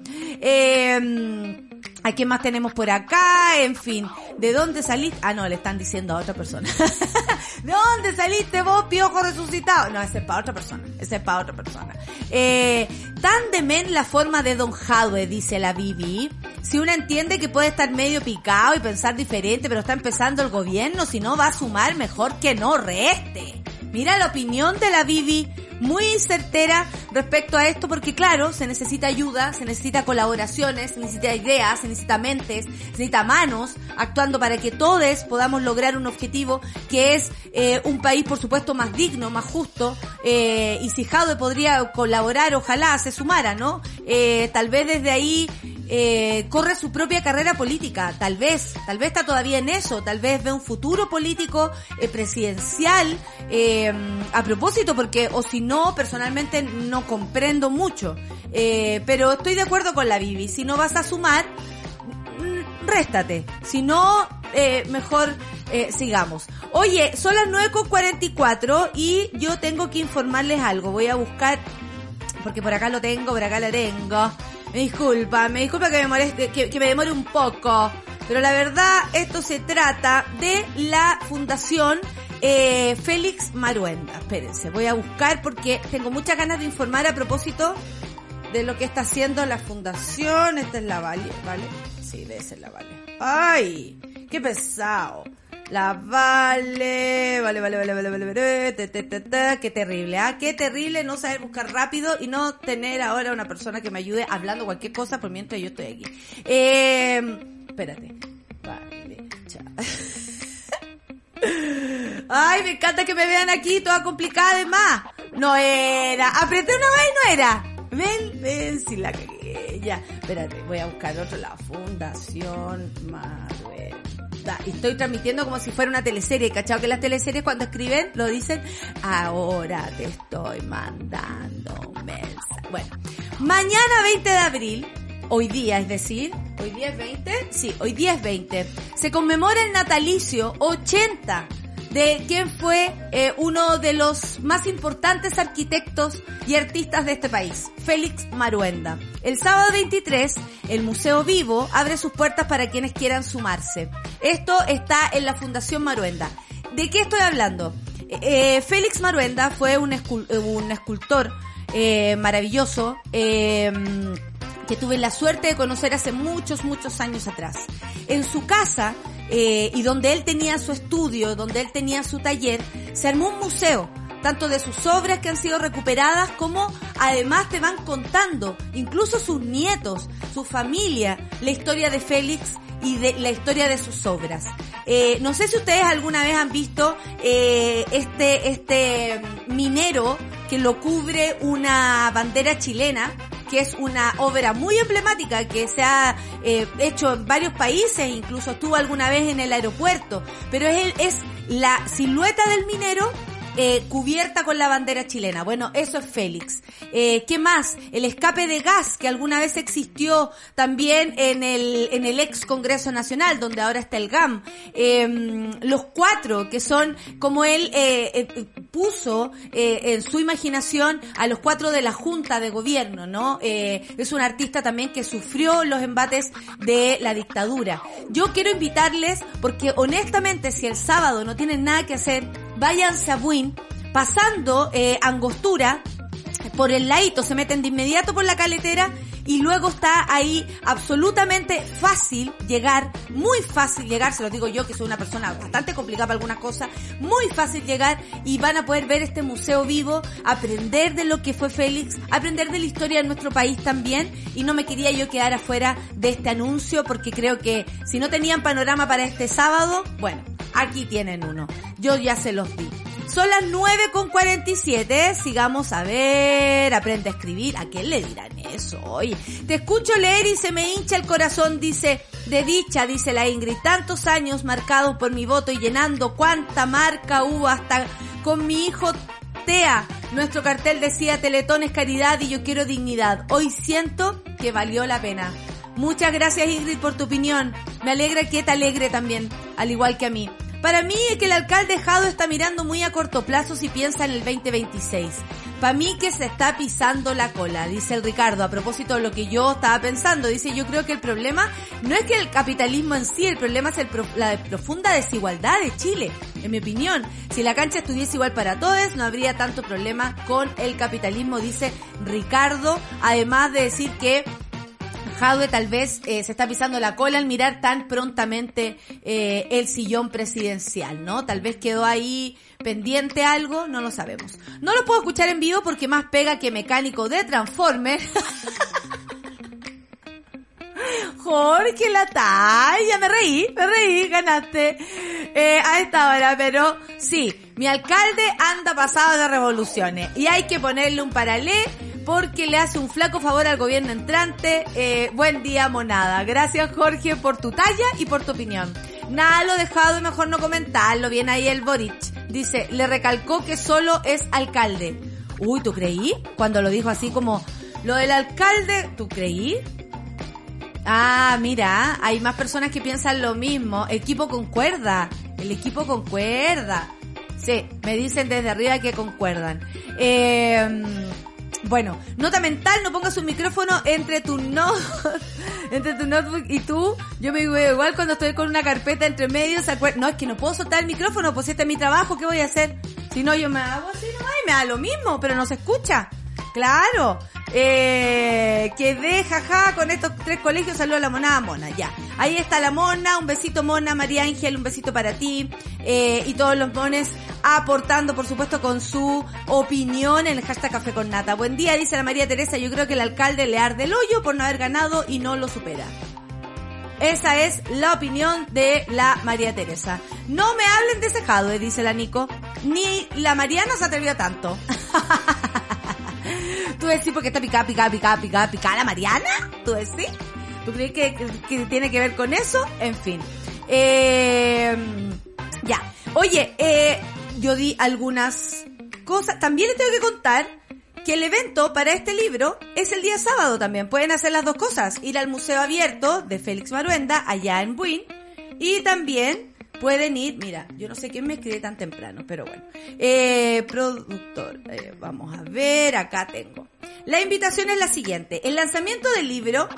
Eh, ¿A quién más tenemos por acá? En fin, ¿de dónde saliste? Ah, no, le están diciendo a otra persona. ¿De dónde saliste vos, piojo resucitado? No, ese es para otra persona. Ese es para otra persona. Eh, tan de men la forma de Don Jadwe, dice la Bibi. Si uno entiende que puede estar medio picado y pensar diferente, pero está empezando el gobierno, si no va a sumar, mejor que no reste. Mira la opinión de la Bibi, muy certera respecto a esto, porque claro, se necesita ayuda, se necesita colaboraciones, se necesita ideas, se necesita mentes, se necesita manos actuando para que todos podamos lograr un objetivo que es eh, un país, por supuesto, más digno, más justo, eh, y si Jadwe podría colaborar, ojalá se sumara, ¿no? Eh, tal vez desde ahí eh, corre su propia carrera política, tal vez, tal vez está todavía en eso, tal vez ve un futuro político eh, presidencial eh, a propósito, porque o si no, personalmente no comprendo mucho, Eh, pero estoy de acuerdo con la Bibi, si no vas a sumar, mm, réstate, si no, eh, mejor eh, sigamos. Oye, son las 9.44 y yo tengo que informarles algo, voy a buscar porque por acá lo tengo, por acá lo tengo. Me disculpa, me disculpa que me moleste, que, me demore un poco. Pero la verdad, esto se trata de la Fundación eh, Félix Maruenda. Espérense, voy a buscar porque tengo muchas ganas de informar a propósito de lo que está haciendo la Fundación. Esta es la Vale, ¿vale? Sí, debe ser la Vale. ¡Ay! ¡Qué pesado! La vale, vale, vale, vale, vale, vale, vale, te, te, te, qué terrible, ¿ah? Qué terrible no saber buscar rápido y no tener ahora una persona que me ayude hablando cualquier cosa por mientras yo estoy aquí. Eh, espérate. Vale, chao. Ay, me encanta que me vean aquí toda complicada además. No era. Apreté una vez y no era. Ven, ven, si la cagué. Ya, espérate, voy a buscar otro lado. Fundación Maruenda. Estoy transmitiendo como si fuera una teleserie. ¿Cachado? Que las teleseries cuando escriben lo dicen, ahora te estoy mandando un mensaje. Bueno, mañana 20 de abril, hoy día es decir, hoy día es 20, sí, hoy día es 20, se conmemora el natalicio 80 de quien fue eh, uno de los más importantes arquitectos y artistas de este país, Félix Maruenda. El sábado 23, el Museo Vivo abre sus puertas para quienes quieran sumarse. Esto está en la Fundación Maruenda. ¿De qué estoy hablando? Eh, Félix Maruenda fue un, eh, un escultor eh, maravilloso, eh, que tuve la suerte de conocer hace muchos, muchos años atrás. En su casa, eh, y donde él tenía su estudio, donde él tenía su taller, se armó un museo, tanto de sus obras que han sido recuperadas, como además te van contando, incluso sus nietos, su familia, la historia de Félix y de la historia de sus obras. Eh, no sé si ustedes alguna vez han visto eh, este, este minero que lo cubre una bandera chilena, que es una obra muy emblemática que se ha eh, hecho en varios países, incluso estuvo alguna vez en el aeropuerto, pero es, es la silueta del minero eh, cubierta con la bandera chilena. Bueno, eso es Félix. Eh, ¿Qué más? El escape de gas que alguna vez existió también en el, en el ex Congreso Nacional, donde ahora está el GAM. Eh, los cuatro, que son como él eh, eh, puso eh, en su imaginación a los cuatro de la Junta de Gobierno, ¿no? Es un artista también que sufrió los embates de la dictadura. Yo quiero invitarles, porque honestamente si el sábado no tienen nada que hacer, váyanse a Buin, pasando eh, Angostura, por el ladito, se meten de inmediato por la caletera y luego está ahí absolutamente fácil llegar, muy fácil llegar, se lo digo yo que soy una persona bastante complicada para algunas cosas, muy fácil llegar y van a poder ver este museo vivo, aprender de lo que fue Félix, aprender de la historia de nuestro país también y no me quería yo quedar afuera de este anuncio porque creo que si no tenían panorama para este sábado, bueno, aquí tienen uno. Yo ya se los di. Son las 9 con 47. Sigamos a ver. Aprende a escribir. ¿A quién le dirán eso? Oye, te escucho leer y se me hincha el corazón. Dice, de dicha, dice la Ingrid. Tantos años marcados por mi voto y llenando cuánta marca hubo hasta con mi hijo Tea. Nuestro cartel decía Teletón es caridad y yo quiero dignidad. Hoy siento que valió la pena. Muchas gracias Ingrid por tu opinión. Me alegra que te alegre también, al igual que a mí. Para mí es que el alcalde Jado está mirando muy a corto plazo si piensa en el 2026. Para mí que se está pisando la cola, dice el Ricardo, a propósito de lo que yo estaba pensando. Dice, yo creo que el problema no es que el capitalismo en sí, el problema es la profunda desigualdad de Chile. En mi opinión, si la cancha estuviese igual para todos, no habría tanto problema con el capitalismo, dice Ricardo, además de decir que Jadwe tal vez eh, se está pisando la cola al mirar tan prontamente eh, el sillón presidencial, ¿no? Tal vez quedó ahí pendiente algo, no lo sabemos. No lo puedo escuchar en vivo porque más pega que mecánico de Transformer. Jorge la talla, me reí, me reí, ganaste eh, a esta hora, pero sí, mi alcalde anda pasado de revoluciones y hay que ponerle un paralé porque le hace un flaco favor al gobierno entrante. Eh, buen día, monada. Gracias, Jorge, por tu talla y por tu opinión. Nada lo dejado mejor no comentarlo. Bien ahí el Boric. Dice, le recalcó que solo es alcalde. Uy, ¿tú creí? Cuando lo dijo así como, lo del alcalde, ¿tú creí? Ah, mira, hay más personas que piensan lo mismo. Equipo concuerda. El equipo concuerda. Sí, me dicen desde arriba que concuerdan. Eh, bueno, nota mental, no pongas un micrófono entre tu no, entre tu notebook y tú. Yo me veo igual cuando estoy con una carpeta entre medio. ¿se acuer- No, es que no puedo soltar el micrófono, pues este es mi trabajo, ¿qué voy a hacer? Si no, yo me hago así nomás y me da lo mismo, pero no se escucha. Claro. Eh, quedé jaja con estos tres colegios. Saludos a la monada mona. Ya. Ahí está la mona. Un besito mona. María Ángel, un besito para ti. Eh, y todos los mones aportando, por supuesto, con su opinión en el hashtag Café con Nata. Buen día, dice la María Teresa. Yo creo que el alcalde le arde el hoyo por no haber ganado y no lo supera. Esa es la opinión de la María Teresa. No me hablen de ese Jadwe, dice la Nico. Ni la Mariana se atrevió tanto. ¿Tú decís porque está picada, picada, picada, picada, picada Mariana? ¿Tú decís? ¿Tú crees que tiene que ver con eso? En fin. Eh, ya. Oye, eh, yo di algunas cosas. También les tengo que contar que el evento para este libro es el día sábado también. Pueden hacer las dos cosas. Ir al Museo Abierto de Félix Maruenda, allá en Buin. Y también pueden ir, mira, yo no sé quién me escribe tan temprano, pero bueno. Eh, productor, eh, vamos a ver, acá tengo. La invitación es la siguiente. El lanzamiento del libro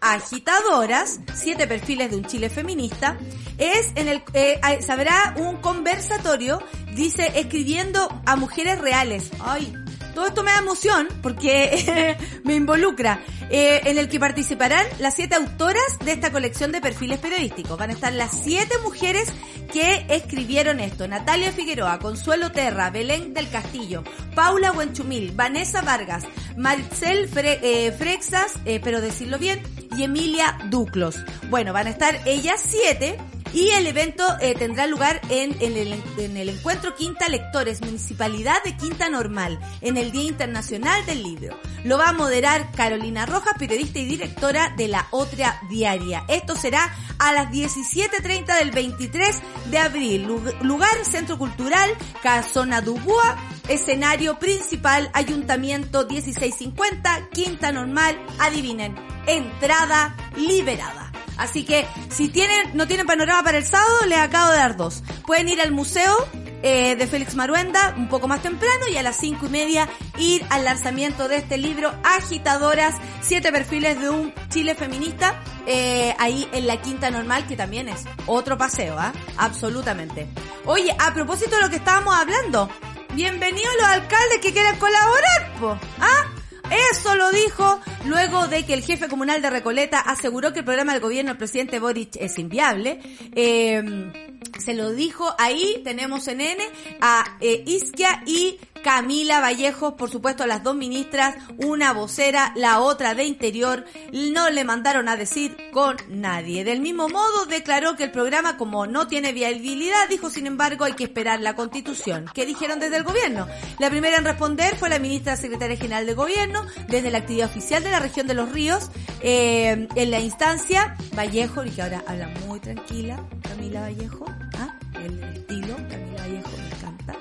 Agitadoras, siete perfiles de un Chile feminista, es en el, eh, sabrá un conversatorio, dice, escribiendo a mujeres reales. Ay, todo esto me da emoción porque me involucra. Eh, en el que participarán las siete autoras de esta colección de perfiles periodísticos. Van a estar las siete mujeres que escribieron esto. Natalia Figueroa, Consuelo Terra, Belén del Castillo, Paula Buenchumil, Vanessa Vargas, Marcel Fre- eh, Frexas, eh, pero decirlo bien, y Emilia Duclos. Bueno, van a estar ellas siete y el evento eh, tendrá lugar en, el, en el encuentro Quinta Lectores, Municipalidad de Quinta Normal, en el Día Internacional del Libro. Lo va a moderar Carolina Rojas, periodista y directora de La Otra Diaria. Esto será a las 17.30 del 23 de abril. Lu- Lugar, Centro Cultural, Casona Dubois, escenario principal, Ayuntamiento 1650, Quinta Normal, adivinen, entrada liberada. Así que si tienen, no tienen panorama para el sábado, les acabo de dar dos. Pueden ir al museo eh, de Félix Maruenda un poco más temprano y a las cinco y media ir al lanzamiento de este libro Agitadoras, siete perfiles de un Chile feminista, eh, ahí en la Quinta Normal, que también es otro paseo, ¿ah? Absolutamente. Oye, a propósito de lo que estábamos hablando, bienvenidos los alcaldes que quieran colaborar, po, ¿ah? Eso lo dijo luego de que el jefe comunal de Recoleta aseguró que el programa del gobierno del presidente Boric es inviable. Eh, se lo dijo ahí, tenemos en N a eh, Isquia y Camila Vallejos, por supuesto las dos ministras, una vocera, la otra de Interior, no le mandaron a decir con nadie. Del mismo modo declaró que el programa como no tiene viabilidad, dijo sin embargo hay que esperar la constitución. ¿Qué dijeron desde el gobierno? La primera en responder fue la ministra secretaria general de gobierno, desde la actividad oficial de la región de los ríos, eh, en la instancia Vallejo, y que ahora habla muy tranquila, Camila Vallejo, ¿ah? el estilo, Camila Vallejo me encanta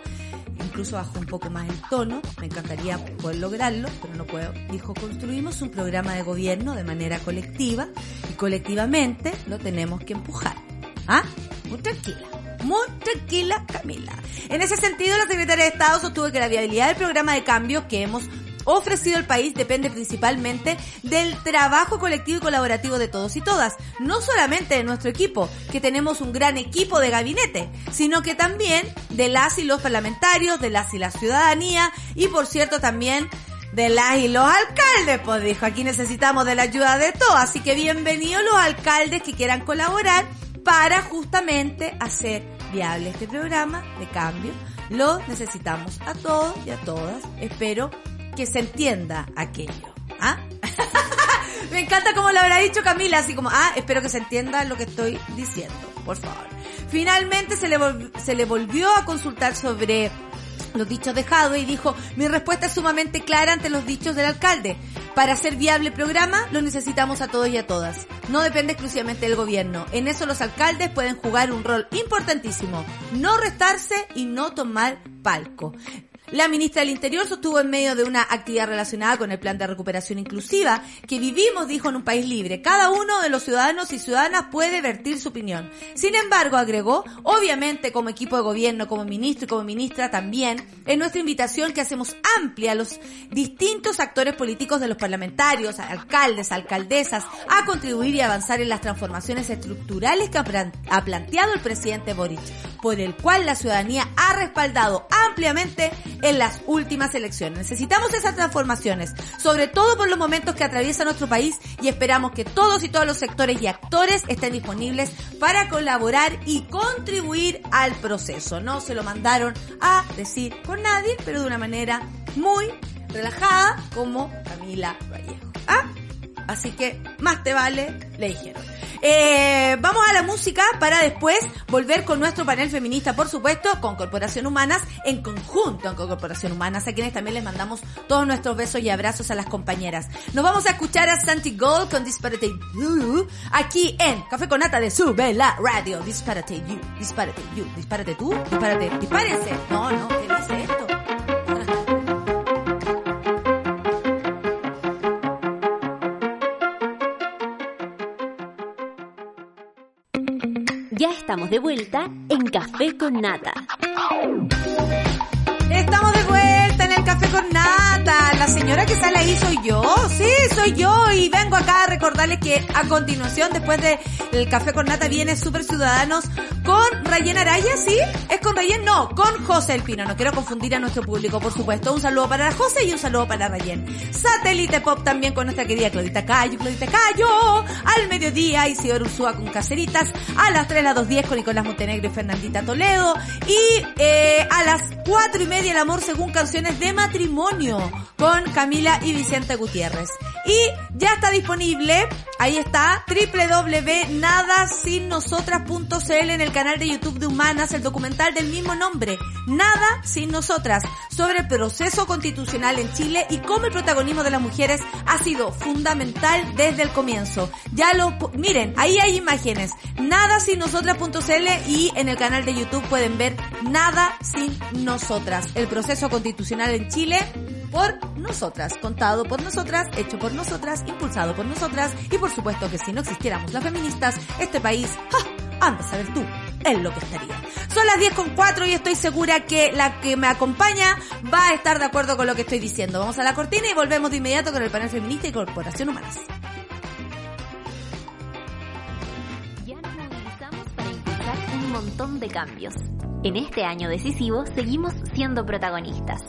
incluso bajó un poco más el tono, me encantaría poder lograrlo, pero no puedo. Dijo, construimos un programa de gobierno de manera colectiva y colectivamente lo tenemos que empujar. ¿Ah? Muy tranquila. Muy tranquila, Camila. En ese sentido, la secretaria de Estado sostuvo que la viabilidad del programa de cambios que hemos ofrecido el país depende principalmente del trabajo colectivo y colaborativo de todos y todas. No solamente de nuestro equipo, que tenemos un gran equipo de gabinete, sino que también de las y los parlamentarios, de las y la ciudadanía y por cierto también de las y los alcaldes, pues dijo, aquí necesitamos de la ayuda de todos, así que bienvenidos los alcaldes que quieran colaborar para justamente hacer viable este programa de cambio. Lo necesitamos a todos y a todas. Espero que se entienda aquello. ¿Ah? Me encanta como lo habrá dicho Camila, así como, ah, espero que se entienda lo que estoy diciendo, por favor. Finalmente se le, se le volvió a consultar sobre los dichos de Jadwe y dijo, mi respuesta es sumamente clara ante los dichos del alcalde. Para hacer viable el programa lo necesitamos a todos y a todas. No depende exclusivamente del gobierno. En eso los alcaldes pueden jugar un rol importantísimo. No restarse y no tomar palco. La ministra del Interior sostuvo en medio de una actividad relacionada con el plan de recuperación inclusiva que vivimos, dijo, en un país libre. Cada uno de los ciudadanos y ciudadanas puede vertir su opinión. Sin embargo, agregó, obviamente como equipo de gobierno, como ministro y como ministra también, en nuestra invitación que hacemos amplia a los distintos actores políticos de los parlamentarios, alcaldes, alcaldesas, a contribuir y avanzar en las transformaciones estructurales que ha plan- ha planteado el presidente Boric, por el cual la ciudadanía ha respaldado ampliamente en las últimas elecciones. Necesitamos esas transformaciones, sobre todo por los momentos que atraviesa nuestro país y esperamos que todos y todos los sectores y actores estén disponibles para colaborar y contribuir al proceso. No se lo mandaron a decir con nadie, pero de una manera muy relajada como Camila Vallejo. ¿Ah? Así que más te vale, le dijeron. Eh, vamos a la música para después volver con nuestro panel feminista, por supuesto, con Corporación Humanas, en conjunto con Corporación Humanas, a quienes también les mandamos todos nuestros besos y abrazos a las compañeras. Nos vamos a escuchar a Santi Gold con Disparate You, aquí en Café con Nata de Sube la Radio. Disparate You, Disparate You, Disparate tú, Disparate, dispárense. No, no, ¿qué dice esto? Estamos de vuelta en Café con Nata. Estamos de vuelta en el café con nata. La señora que sale ahí soy yo. Sí, soy yo. Y vengo acá a recordarles que a continuación, después de el café con nata, viene Super Ciudadanos con Rayen Araya, ¿sí? ¿Es con Rayen? No, con José El Pino. No quiero confundir a nuestro público, por supuesto. Un saludo para José y un saludo para Rayen. Satélite Pop también con nuestra querida Claudita Cayo. Claudita Cayo. Al mediodía, Isidoro Ursúa con Caseritas. A las 3, las 2.10 con Nicolás Montenegro y Fernandita Toledo. Y eh, a las 4 y media el amor según canciones de matrimonio Camila y Vicente Gutiérrez. Y ya está disponible, ahí está, www.nadasinnosotras.cl en el canal de YouTube de Humanas, el documental del mismo nombre, Nada sin nosotras, sobre el proceso constitucional en Chile y cómo el protagonismo de las mujeres ha sido fundamental desde el comienzo. Ya lo, miren, ahí hay imágenes, nadasinnosotras.cl y en el canal de YouTube pueden ver Nada sin nosotras, el proceso constitucional en Chile por nosotras, contado por nosotras, hecho por nosotras, impulsado por nosotras y por supuesto que si no existiéramos las feministas, este país, ¡ja! anda a saber tú, en lo que estaría. Son las 10 con 4 y estoy segura que la que me acompaña va a estar de acuerdo con lo que estoy diciendo. Vamos a la cortina y volvemos de inmediato con el panel feminista y Corporación Humanas. Ya nos movilizamos para impulsar un montón de cambios. En este año decisivo seguimos siendo protagonistas.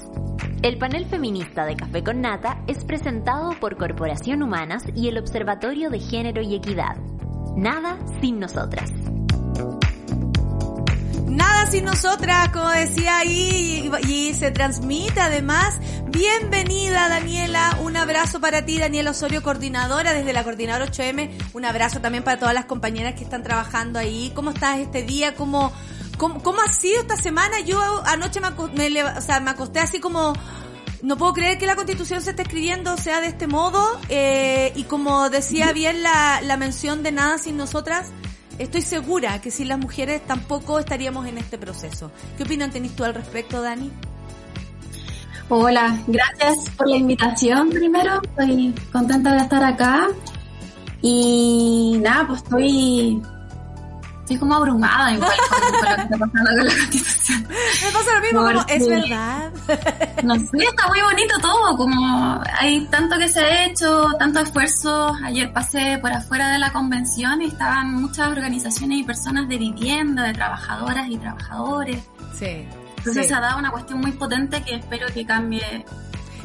El panel feminista de Café con Nata es presentado por Corporación Humanas y el Observatorio de Género y Equidad. Nada sin nosotras. Nada sin nosotras, como decía ahí, y, y se transmite además. Bienvenida Daniela, un abrazo para ti, Daniela Osorio, coordinadora desde la coordinadora 8M. Un abrazo también para todas las compañeras que están trabajando ahí. ¿Cómo estás este día? ¿Cómo, cómo, cómo ha sido esta semana? Yo anoche me, me, o sea, me acosté así como no puedo creer que la constitución se esté escribiendo, sea, de este modo, eh, y como decía bien la, la mención de nada sin nosotras, estoy segura que sin las mujeres tampoco estaríamos en este proceso. ¿Qué opinión tenés tú al respecto, Dani? Hola, gracias por la invitación primero. Estoy contenta de estar acá. Y nada, pues estoy. Estoy como abrumada igual con, con lo que está pasando con la constitución. Me pasa lo mismo, como, es verdad. No sé, está muy bonito todo. Como hay tanto que se ha hecho, tanto esfuerzo. Ayer pasé por afuera de la convención y estaban muchas organizaciones y personas de vivienda, de trabajadoras y trabajadores. Sí. Entonces sí. se ha dado una cuestión muy potente que espero que cambie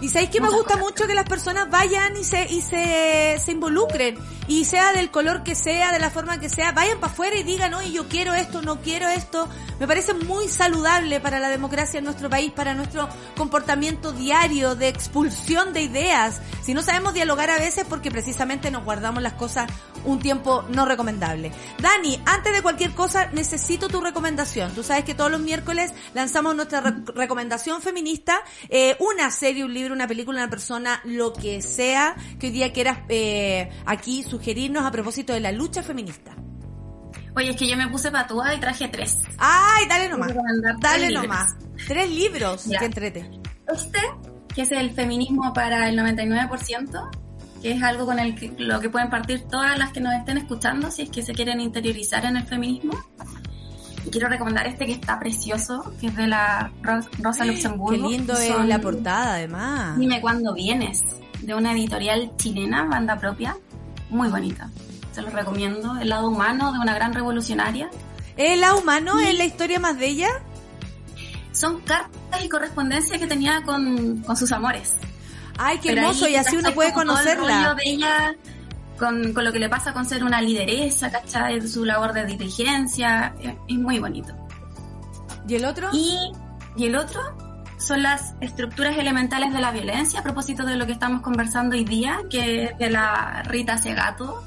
Y sabéis que me gusta cosas. mucho que las personas vayan y se y se, se involucren y sea del color que sea, de la forma que sea, vayan para afuera y digan, oye, yo quiero esto, no quiero esto. Me parece muy saludable para la democracia en nuestro país, para nuestro comportamiento diario de expulsión de ideas. Si no sabemos dialogar a veces porque precisamente nos guardamos las cosas un tiempo no recomendable. Dani, antes de cualquier cosa, necesito tu recomendación. Tú sabes que todos los miércoles lanzamos nuestra re- recomendación feminista, eh, una serie, un libro, una película, una persona, lo que sea que hoy día quieras eh, aquí sugerirnos a propósito de la lucha feminista. Oye, es que yo me puse patúa y traje tres. Ay, dale nomás. Dale tres nomás. Tres libros. Ya. Que entrete. Este, que es el feminismo para el 99%, que es algo con el que, lo que pueden partir todas las que nos estén escuchando si es que se quieren interiorizar en el feminismo. Y quiero recomendar este que está precioso, que es de la Ros- Rosa Qué Luxemburgo. lindo que es son la portada, además. Dime cuándo vienes, de una editorial chilena, banda propia, muy bonita. Se los recomiendo. El lado humano de una gran revolucionaria. ¿El la humano es la historia más bella? Son cartas y correspondencia que tenía con, con sus amores. Ay, qué Pero hermoso. Y así uno puede conocerla. de ella con, con lo que le pasa con ser una lideresa, ¿cachai? Su labor de dirigencia. Es, es muy bonito. ¿Y el otro? Y, y el otro son las estructuras elementales de la violencia, a propósito de lo que estamos conversando hoy día, que es de la Rita Segato.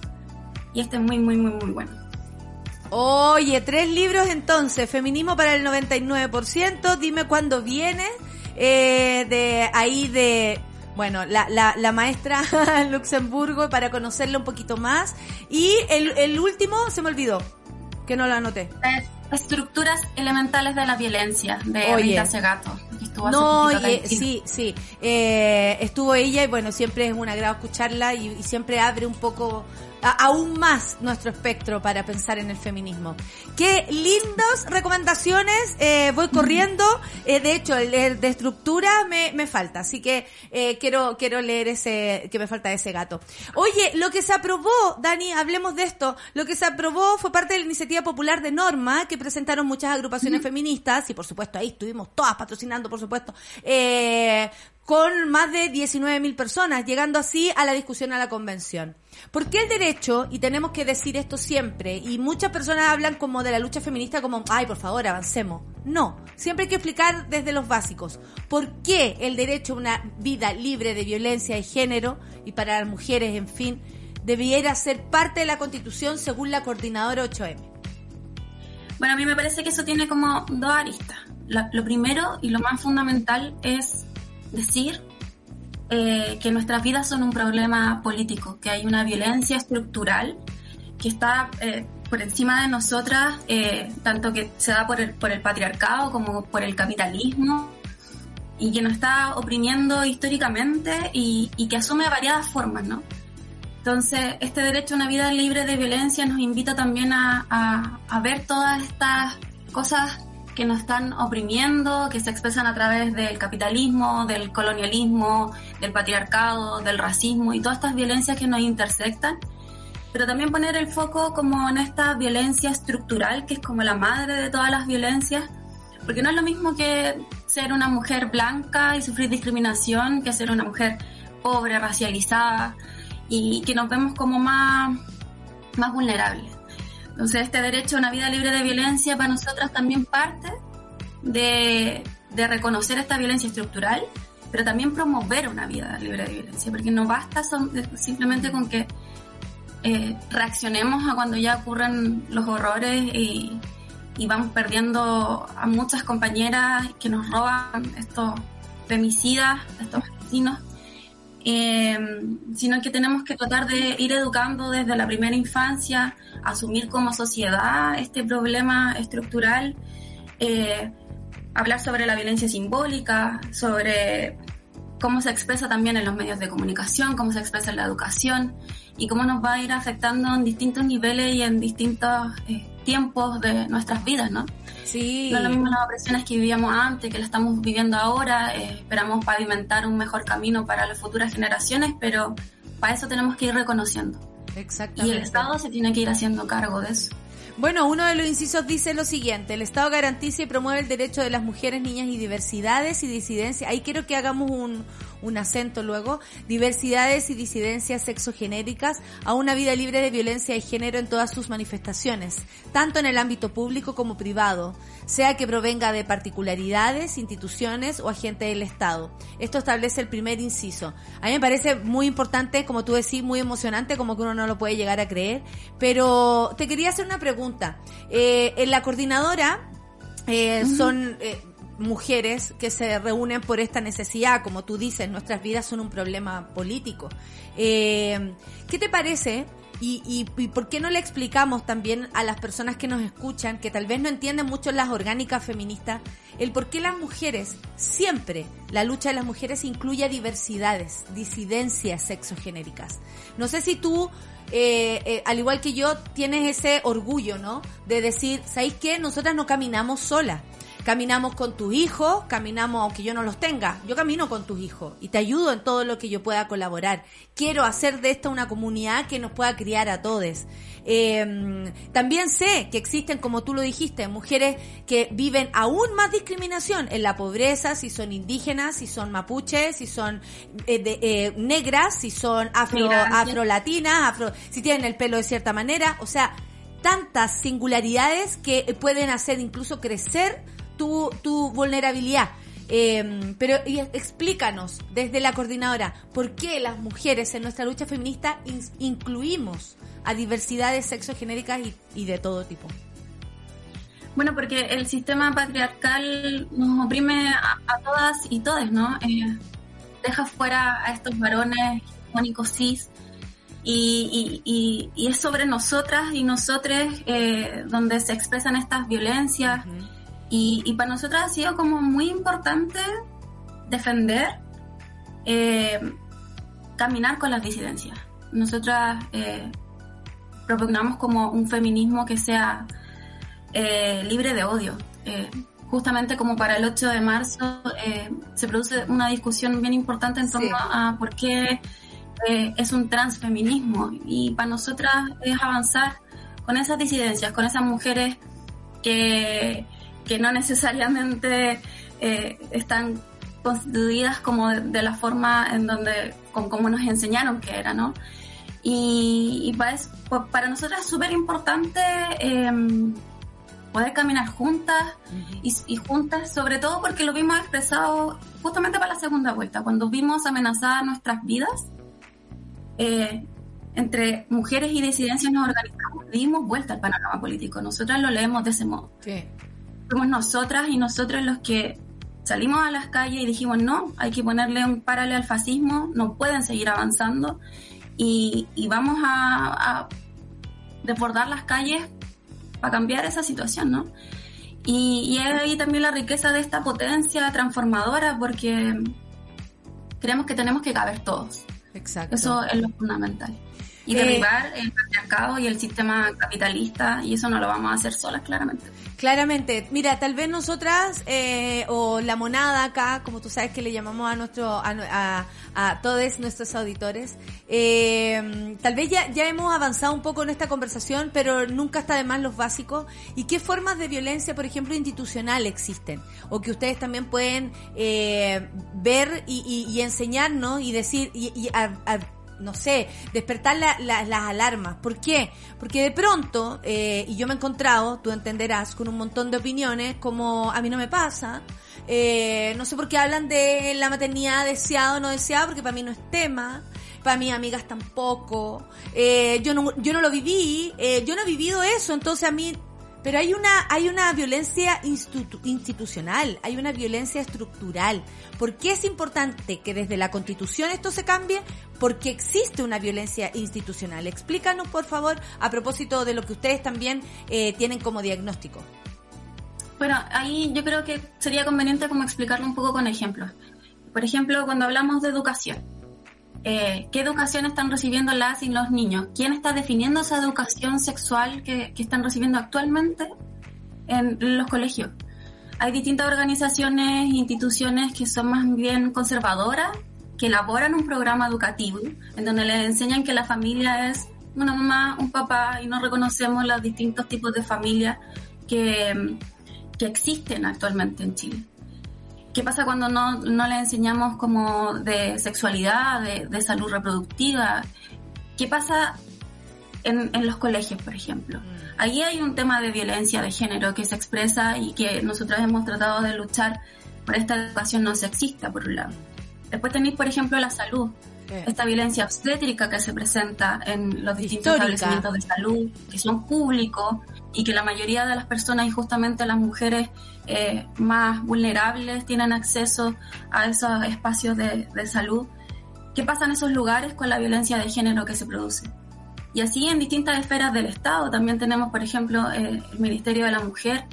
Y este es muy, muy, muy, muy bueno. Oye, tres libros entonces. Feminismo para el 99%. Dime cuándo viene. Eh, de ahí de... Bueno, la, la, la maestra Luxemburgo para conocerla un poquito más. Y el, el último se me olvidó. Que no lo anoté. Eh, Estructuras elementales de la violencia, de Oye. Rita Segato. estuvo No, en Chile. sí, sí. Eh, estuvo ella y bueno, siempre es un agrado escucharla y, y siempre abre un poco, aún más nuestro espectro para pensar en el feminismo. Qué lindas recomendaciones, eh, voy corriendo. Eh, de hecho, el, el de estructura me, me falta, así que eh, quiero, quiero leer ese, que me falta ese gato. Oye, lo que se aprobó, Dani, hablemos de esto, lo que se aprobó fue parte de la iniciativa popular de Norma, que presentaron muchas agrupaciones feministas, y por supuesto ahí estuvimos todas patrocinando, por supuesto, eh, con más de 19.000 personas, llegando así a la discusión a la convención. ¿Por qué el derecho, y tenemos que decir esto siempre, y muchas personas hablan como de la lucha feminista como, ay, por favor, avancemos? No, siempre hay que explicar desde los básicos. ¿Por qué el derecho a una vida libre de violencia de género, y para las mujeres, en fin, debiera ser parte de la Constitución según la coordinadora 8M? Bueno, a mí me parece que eso tiene como dos aristas. Lo primero y lo más fundamental es decir eh, que nuestras vidas son un problema político, que hay una violencia estructural que está eh, por encima de nosotras, eh, tanto que se da por el, por el patriarcado como por el capitalismo, y que nos está oprimiendo históricamente y, y que asume variadas formas, ¿no? Entonces, este derecho a una vida libre de violencia nos invita también a, a- a ver todas estas cosas que nos están oprimiendo, que se expresan a través del capitalismo, del colonialismo, del patriarcado, del racismo y todas estas violencias que nos intersectan. Pero también poner el foco como en esta violencia estructural, que es como la madre de todas las violencias, porque no es lo mismo que ser una mujer blanca y sufrir discriminación que ser una mujer pobre, racializada y que nos vemos como más, más vulnerables. Entonces, este derecho a una vida libre de violencia para nosotras también parte de, reconocer esta violencia estructural, pero también promover una vida libre de violencia, porque no basta son- simplemente con que eh, reaccionemos a cuando ya ocurren los horrores y, y vamos perdiendo a muchas compañeras que nos roban estos femicidas, estos asesinos, eh, sino que tenemos que tratar de ir educando desde la primera infancia, asumir como sociedad este problema estructural, eh, hablar sobre la violencia simbólica, sobre cómo se expresa también en los medios de comunicación, cómo se expresa en la educación y cómo nos va a ir afectando en distintos niveles y en distintos eh, tiempos de nuestras vidas, ¿no? Sí. No es lo mismo las opresiones que vivíamos antes, que las estamos viviendo ahora. eh, esperamos pavimentar un mejor camino para las futuras generaciones, pero para eso tenemos que ir reconociendo. Y Exactamente. el Estado se tiene que ir haciendo cargo de eso. Bueno, uno de los incisos dice lo siguiente, el Estado garantiza y promueve el derecho de las mujeres, niñas y diversidades y disidencias. Ahí quiero que hagamos un, un acento luego, diversidades y disidencias sexogenéricas a una vida libre de violencia de género en todas sus manifestaciones, tanto en el ámbito público como privado, sea que provenga de particularidades, instituciones o agentes del Estado. Esto establece el primer inciso. A mí me parece muy importante, como tú decís, muy emocionante, como que uno no lo puede llegar a creer, pero te quería hacer una pregunta. Eh, en la coordinadora eh, son eh, mujeres que se reúnen por esta necesidad, como tú dices, nuestras vidas son un problema político. Eh, ¿Qué te parece? Y, y, y por qué no le explicamos también a las personas que nos escuchan, que tal vez no entienden mucho las orgánicas feministas, el por qué las mujeres, siempre la lucha de las mujeres incluye diversidades, disidencias sexogenéricas. No sé si tú eh, eh, al igual que yo, tienes ese orgullo, ¿no? De decir, ¿sabéis qué? Nosotras no caminamos solas. Caminamos con tus hijos, caminamos aunque yo no los tenga. Yo camino con tus hijos y te ayudo en todo lo que yo pueda colaborar. Quiero hacer de esta una comunidad que nos pueda criar a todos. Eh, también sé que existen, como tú lo dijiste, mujeres que viven aún más discriminación en la pobreza, si son indígenas, si son mapuches, si son eh, de- eh, negras, si son afro, afrolatinas, afro, si tienen el pelo de cierta manera. O sea, tantas singularidades que pueden hacer incluso crecer tu, tu vulnerabilidad. Eh, pero y explícanos desde la coordinadora, ¿por qué las mujeres en nuestra lucha feminista in- incluimos a diversidades sexogenéricas y, y de todo tipo? Bueno, porque el sistema patriarcal nos oprime a, a todas y todes, ¿no? Eh, deja fuera a estos varones hegemónicos cis y, y- y- y es sobre nosotras y nosotres eh, donde se expresan estas violencias y, y para nosotras ha sido como muy importante defender, eh, caminar con las disidencias. Nosotras eh, propugnamos como un feminismo que sea eh, libre de odio. Eh, justamente como para el 8 de marzo se produce una discusión bien importante en torno Sí. a por qué es un transfeminismo y para nosotras es avanzar con esas disidencias, con esas mujeres que, que no necesariamente eh, están constituidas como de, de la forma en donde, con como nos enseñaron que era, ¿no? Y, y para, es- pa- para nosotros es súper importante eh, poder caminar juntas y, y juntas, sobre todo porque lo vimos expresado justamente para la segunda vuelta, cuando vimos amenazadas nuestras vidas, eh, entre mujeres y disidencias nos organizamos, dimos vuelta al panorama político. Nosotras lo leemos de ese modo. Sí. Fuimos nosotras y nosotros los que salimos a las calles y dijimos no, hay que ponerle un paralelo al fascismo, no pueden seguir avanzando y, y vamos a, a desbordar las calles para cambiar esa situación, ¿no? Y, y es ahí también la riqueza de esta potencia transformadora porque creemos que tenemos que caber todos. Exacto. Eso es lo fundamental. Y Eh, derribar el patriarcado y el sistema capitalista, y eso no lo vamos a hacer solas, claramente. Claramente, mira, tal vez nosotras, eh, o la monada acá, como tú sabes que le llamamos a nuestro, a, a, todos nuestros auditores, eh, tal vez ya, ya hemos avanzado un poco en esta conversación, pero nunca está de más los básicos. ¿Y qué formas de violencia, por ejemplo, institucional existen? O que ustedes también pueden eh, ver y, y, y enseñarnos y decir, y, y a- no sé, despertar la- la- las alarmas. ¿Por qué? Porque de pronto, eh, y yo me he encontrado, tú entenderás, con un montón de opiniones como a mí no me pasa. eh, no sé por qué hablan de la maternidad deseada o no deseada, porque para mí no es tema. Para mis amigas tampoco. Eh, yo no, yo no lo viví. eh, yo no he vivido eso. Entonces a mí pero hay una, hay una violencia institu- institucional, hay una violencia estructural. ¿Por qué es importante que desde la Constitución esto se cambie? Porque existe una violencia institucional. Explícanos, por favor, a propósito de lo que ustedes también eh, tienen como diagnóstico. Bueno, ahí yo creo que sería conveniente como explicarlo un poco con ejemplos. Por ejemplo, cuando hablamos de educación, eh, ¿qué educación están recibiendo las y los niños? ¿Quién está definiendo esa educación sexual que, están recibiendo actualmente en los colegios? Hay distintas organizaciones, instituciones que son más bien conservadoras, que elaboran un programa educativo en donde les enseñan que la familia es una mamá, un papá y no reconocemos los distintos tipos de familias que, que existen actualmente en Chile. ¿Qué pasa cuando no, no le enseñamos como de sexualidad, de, de salud reproductiva? ¿Qué pasa en, en los colegios, por ejemplo? Ahí hay un tema de violencia de género que se expresa y que nosotros hemos tratado de luchar por esta educación no sexista, por un lado. Después tenéis, por ejemplo, la salud. Esta violencia obstétrica que se presenta en los distintos Histórica. establecimientos de salud, que son públicos y que la mayoría de las personas y justamente las mujeres eh, más vulnerables tienen acceso a esos espacios de, de salud. ¿Qué pasa en esos lugares con la violencia de género que se produce? Y así en distintas esferas del Estado. También tenemos, por ejemplo, eh, el Ministerio de la Mujer,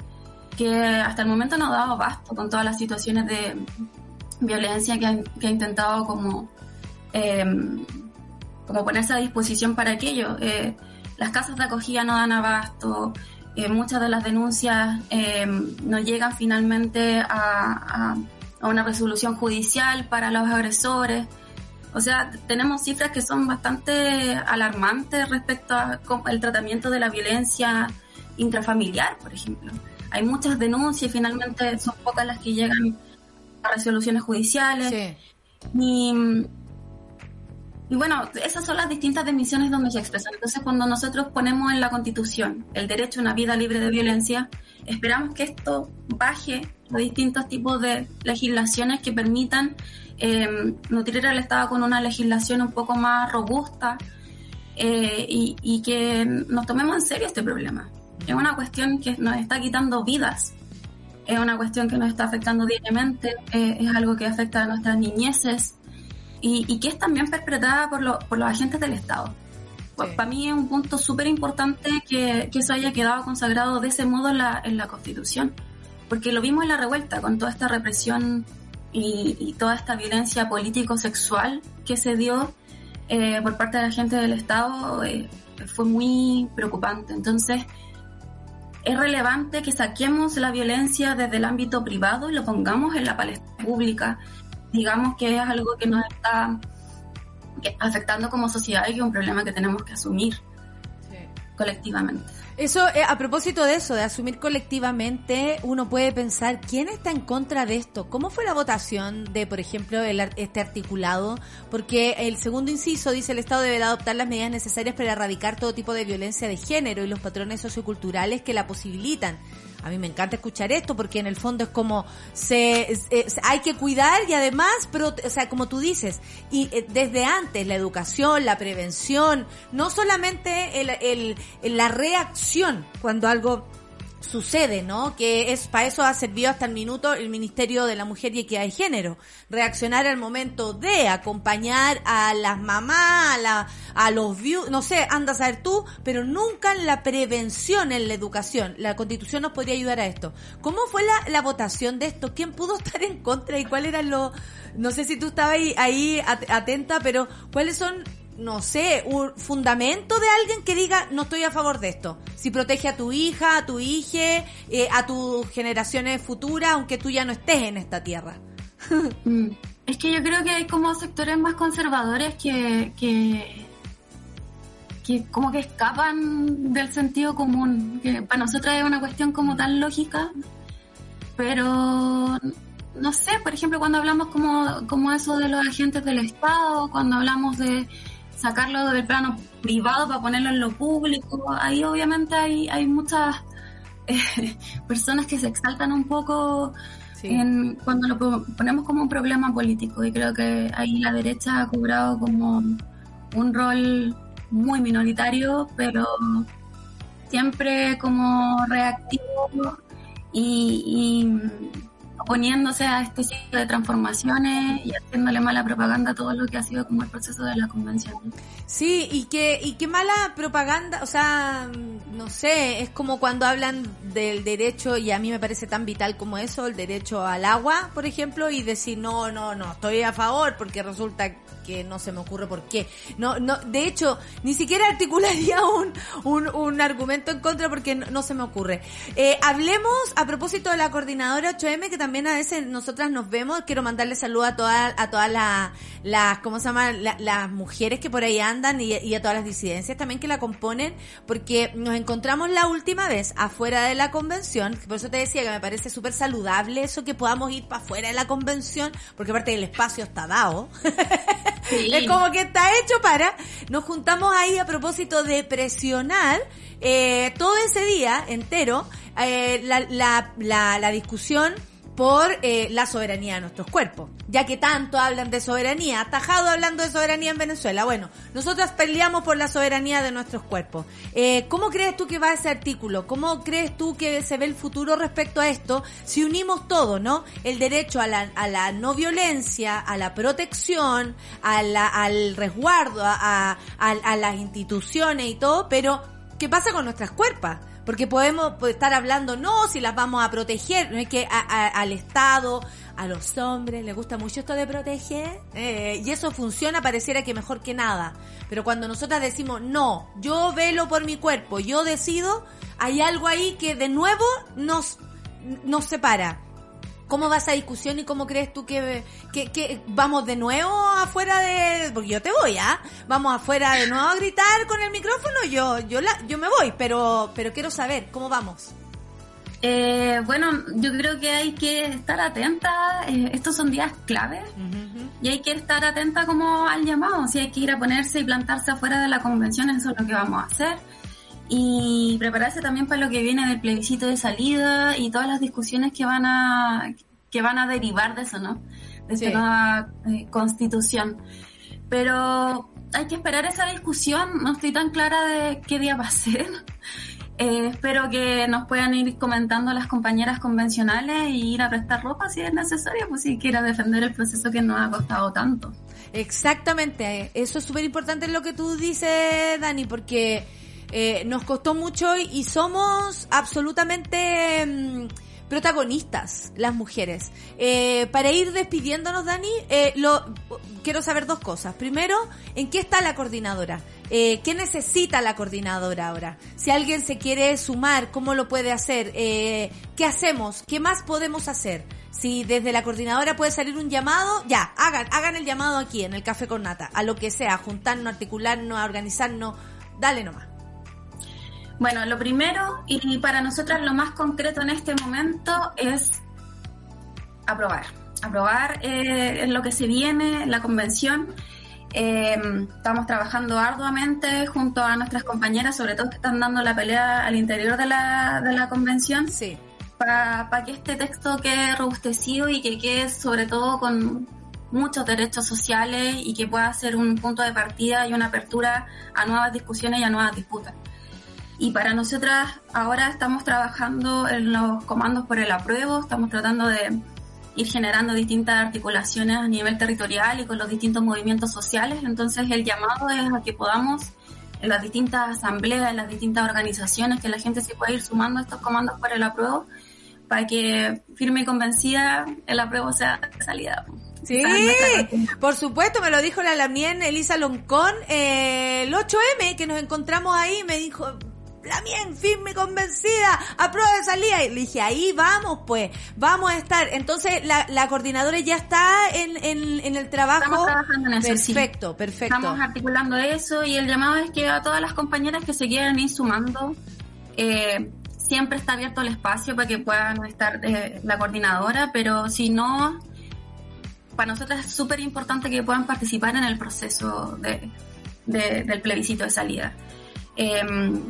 que hasta el momento no ha dado abasto con todas las situaciones de violencia que ha, que intentado como, eh, como ponerse a disposición para aquello. Las casas de acogida no dan abasto, eh, muchas de las denuncias eh, no llegan finalmente a, a- a una resolución judicial para los agresores. O sea, tenemos cifras que son bastante alarmantes respecto al tratamiento de la violencia intrafamiliar, por ejemplo. Hay muchas denuncias y finalmente son pocas las que llegan a resoluciones judiciales. Y, y bueno, esas son las distintas dimensiones donde se expresan. Entonces, cuando nosotros ponemos en la Constitución el derecho a una vida libre de violencia, esperamos que esto baje los distintos tipos de legislaciones que permitan eh, nutrir al Estado con una legislación un poco más robusta eh, y, y que nos tomemos en serio este problema. Es una cuestión que nos está quitando vidas, es una cuestión que nos está afectando diariamente, eh, es algo que afecta a nuestras niñeces y, y que es también perpetrada por, lo- por los agentes del Estado. Pues Para mí es un punto súper importante que, que eso haya quedado consagrado de ese modo en la, en la Constitución, porque lo vimos en la revuelta con toda esta represión y, y toda esta violencia político-sexual que se dio eh, por parte de la gente del Estado, eh, fue muy preocupante. Entonces, es relevante que saquemos la violencia desde el ámbito privado y lo pongamos en la palestra pública. Digamos que es algo que nos está afectando como sociedad y que es un problema que tenemos que asumir colectivamente. Eso, eh, a propósito de eso, de asumir colectivamente, uno puede pensar, ¿quién está en contra de esto? ¿Cómo fue la votación de, por ejemplo, el este articulado? Porque el segundo inciso dice, el Estado deberá adoptar las medidas necesarias para erradicar todo tipo de violencia de género y los patrones socioculturales que la posibilitan. A mí me encanta escuchar esto porque en el fondo es como se, hay que cuidar y además, pero, o sea, como tú dices, y eh, desde antes la educación, la prevención, no solamente el- el- la reacción cuando algo sucede, ¿no? Que es para eso ha servido hasta el minuto el Ministerio de la Mujer y Equidad de Género, reaccionar al momento de acompañar a las mamás, a, la, a los viu- no sé, anda a saber tú, pero nunca en la prevención, en la educación. La Constitución nos podría ayudar a esto. ¿Cómo fue la, votación de esto? ¿Quién pudo estar en contra y cuál era lo, no sé si tú estabas ahí, ahí at- atenta, pero cuáles son no sé, un fundamento de alguien que diga no estoy a favor de esto. Si protege a tu hija, a tu hija, eh, a tus generaciones futuras, aunque tú ya no estés en esta tierra. Mm. Es que yo creo que hay como sectores más conservadores que, que, que como que escapan del sentido común, que para nosotros es una cuestión como tan lógica, pero no sé, por ejemplo, cuando hablamos como, como eso de los agentes del Estado, cuando hablamos de sacarlo del plano privado para ponerlo en lo público. Ahí obviamente hay, hay muchas eh, personas que se exaltan un poco en, cuando lo ponemos como un problema político y creo que ahí la derecha ha cobrado como un rol muy minoritario, pero siempre como reactivo y, oponiéndose a este ciclo de transformaciones y haciéndole mala propaganda a todo lo que ha sido como el proceso de la convención. Sí, y que y qué mala propaganda, o sea, no sé, es como cuando hablan del derecho y a mí me parece tan vital como eso, el derecho al agua, por ejemplo, y decir, "No, no, no, estoy a favor porque resulta que no se me ocurre por qué. No, no, de hecho, ni siquiera articularía un, un, un argumento en contra porque no, se me ocurre. Eh, hablemos a propósito de la coordinadora 8M, que también a veces nosotras nos vemos. Quiero mandarle saludo a todas, a todas las, las, ¿cómo se llama? las mujeres que por ahí andan y, y a todas las disidencias también que la componen, porque nos encontramos la última vez afuera de la convención, por eso te decía que me parece súper saludable eso que podamos ir para afuera de la convención, porque aparte el espacio está dado. Es como que está hecho para. Nos juntamos ahí a propósito de presionar eh, todo ese día entero eh, la, la, la, la discusión por eh, la soberanía de nuestros cuerpos. Ya que tanto hablan de soberanía, atajado hablando de soberanía en Venezuela. Bueno, nosotras peleamos por la soberanía de nuestros cuerpos. Eh, ¿Cómo crees tú que va ese artículo? ¿Cómo crees tú que se ve el futuro respecto a esto? Si unimos todo, ¿no? El derecho a la, a la no violencia, a la protección, a al resguardo, a, a, a las instituciones y todo, pero ¿qué pasa con nuestras cuerpos? Porque podemos estar hablando, no, si las vamos a proteger, no es que al Estado, a los hombres les gusta mucho esto de proteger, eh, y eso funciona, pareciera que mejor que nada. Pero cuando nosotras decimos, no, yo velo por mi cuerpo, yo decido, hay algo ahí que de nuevo nos, nos separa. ¿Cómo va esa discusión y cómo crees tú que, que, vamos de nuevo afuera de, porque yo te voy, ¿ah? Vamos afuera de nuevo a gritar con el micrófono, yo, yo la, yo me voy, pero, pero quiero saber, ¿cómo vamos? Eh, bueno, yo creo que hay que estar atenta, eh, estos son días claves y hay que estar atenta como al llamado, si hay que ir a ponerse y plantarse afuera de la convención, eso es lo que vamos a hacer y prepararse también para lo que viene del plebiscito de salida y todas las discusiones que van a que van a derivar de eso, ¿no? De esa nueva eh, constitución. Pero hay que esperar esa discusión, no estoy tan clara de qué día va a ser. Eh, espero que nos puedan ir comentando las compañeras convencionales y ir a prestar ropa si es necesario, pues si quiera defender el proceso que nos ha costado tanto. Exactamente, eso es súper importante lo que tú dices, Dani, porque eh, nos costó mucho y, somos absolutamente mm, protagonistas las mujeres. Eh, para ir despidiéndonos, Dani, eh, lo, quiero saber dos cosas. Primero, ¿en qué está la coordinadora? Eh, ¿Qué necesita la coordinadora ahora? Si alguien se quiere sumar, ¿cómo lo puede hacer? Eh, ¿Qué hacemos? ¿Qué más podemos hacer? Si desde la coordinadora puede salir un llamado, ya, hagan, hagan el llamado aquí en el Café con Nata, a lo que sea, juntarnos, articularnos, organizarnos, dale nomás. Bueno, lo primero y para nosotras lo más concreto en este momento es aprobar. Aprobar eh, lo que se viene, la convención. Eh, estamos trabajando arduamente junto a nuestras compañeras, sobre todo que están dando la pelea al interior de la, de la convención. Sí. Para que este texto quede robustecido y que quede sobre todo con muchos derechos sociales y que pueda ser un punto de partida y una apertura a nuevas discusiones y a nuevas disputas. Y para nosotras ahora estamos trabajando en los comandos por el apruebo, estamos tratando de ir generando distintas articulaciones a nivel territorial y con los distintos movimientos sociales. Entonces el llamado es a que podamos en las distintas asambleas, en las distintas organizaciones, que la gente se pueda ir sumando a estos comandos por el apruebo para que firme y convencida el apruebo sea salida. Sí, por supuesto, me lo dijo la Lamien Elisa Loncón, eh, el 8M, que nos encontramos ahí, me dijo, la bien firme convencida, aprueba de salida. Y le dije, ahí vamos, pues, vamos a estar. Entonces, la, la coordinadora ya está en, en, el trabajo. Estamos trabajando en eso. Perfecto, perfecto. Estamos articulando eso y el llamado es que a todas las compañeras que se quieran ir sumando, eh, siempre está abierto el espacio para que puedan estar eh, la coordinadora, pero si no, para nosotros es súper importante que puedan participar en el proceso de de- del plebiscito de salida. Eh,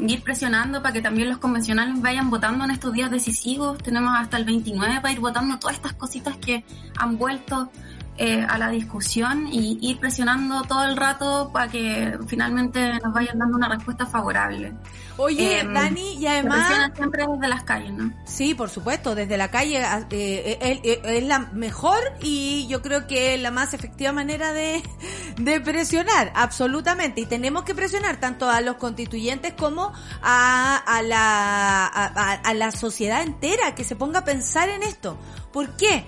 ir presionando para que también los convencionales vayan votando en estos días decisivos. Tenemos hasta el 29 para ir votando todas estas cositas que han vuelto eh, a la discusión y ir presionando todo el rato para que finalmente nos vayan dando una respuesta favorable. Oye, Em, Dani, y además... presiona siempre desde las calles, ¿no? Sí, por supuesto, desde la calle eh, eh, eh, es la mejor y yo creo que es la más efectiva manera de, de presionar, absolutamente. Y tenemos que presionar tanto a los constituyentes como a, a, la, a, a- a la sociedad entera que se ponga a pensar en esto. ¿Por qué?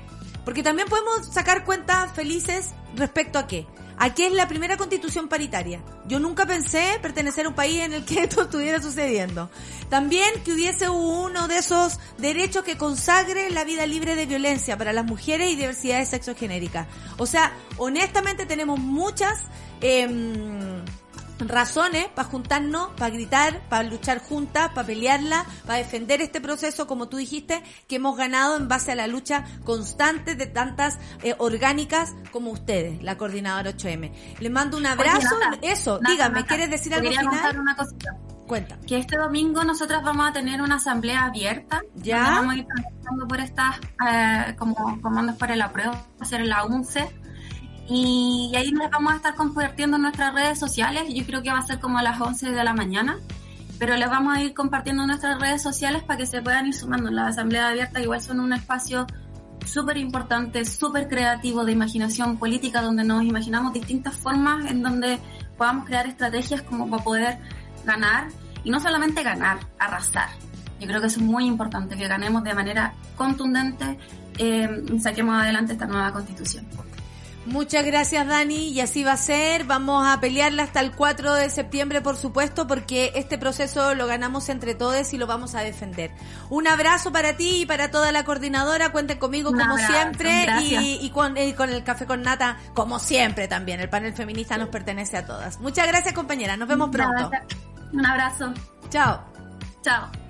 Porque también podemos sacar cuentas felices respecto a qué. ¿A qué es la primera constitución paritaria? Yo nunca pensé pertenecer a un país en el que esto estuviera sucediendo. También que hubiese uno de esos derechos que consagre la vida libre de violencia para las mujeres y diversidades sexogenéricas. O sea, honestamente tenemos muchas em, razones para juntarnos, para gritar, para luchar juntas, para pelearla, para defender este proceso, como tú dijiste, que hemos ganado en base a la lucha constante de tantas eh, orgánicas como ustedes, la coordinadora 8M. Les mando un abrazo. Oye, Nata, Eso, Nata, dígame, Nata, ¿quieres decir algo quería contar final? una cosita. Cuenta. que este domingo nosotras vamos a tener una asamblea abierta. Ya. Vamos a ir trabajando por estas eh, como comandos para el apruebo, va a ser la 11. Y ahí nos vamos a estar compartiendo en nuestras redes sociales. Yo creo que va a ser como a las 11 de la mañana. Pero les vamos a ir compartiendo en nuestras redes sociales para que se puedan ir sumando. Las asambleas abiertas igual son un espacio súper importante, súper creativo de imaginación política, donde nos imaginamos distintas formas en donde podamos crear estrategias como para poder ganar y no solamente ganar, arrasar. Yo creo que eso es muy importante, que ganemos de manera contundente eh, saquemos adelante esta nueva constitución. Muchas gracias Dani y así va a ser. Vamos a pelearla hasta el 4 de septiembre, por supuesto, porque este proceso lo ganamos entre todos y lo vamos a defender. Un abrazo para ti y para toda la coordinadora. Cuenten conmigo como abrazo, siempre gracias. y, y con, y con el café con nata, como siempre también. El panel feminista nos pertenece a todas. Muchas gracias compañera. Nos vemos pronto. Un abrazo. Chao. Chao.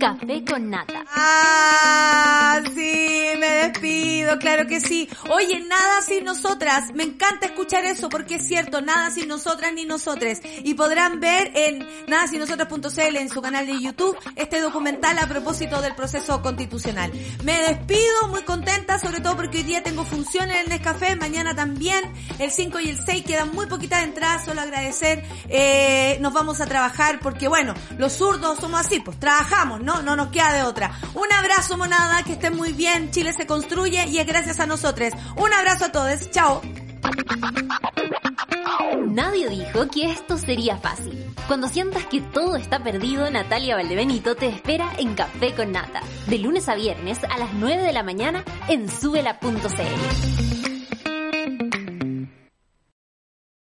Café con Nata. Ah, sí, me despido, claro que sí. Oye, nada sin nosotras. Me encanta escuchar eso porque es cierto, nada sin nosotras ni nosotres. Y podrán ver en nadasinosotras.cl en su canal de YouTube este documental a propósito del proceso constitucional. Me despido muy contenta, sobre todo porque hoy día tengo función en el Nescafé, mañana también. El 5 y el 6 quedan muy poquitas entradas, solo agradecer. Eh, nos vamos a trabajar porque bueno, los zurdos somos así, pues trabajamos, ¿no? No nos queda de otra. Un abrazo, monada, que estén muy bien. Chile se construye y es gracias a nosotros. Un abrazo a todos. Chao. Nadie dijo que esto sería fácil. Cuando sientas que todo está perdido, Natalia Valdebenito te espera en Café con Nata, de lunes a viernes a las 9 de la mañana en subela.cl.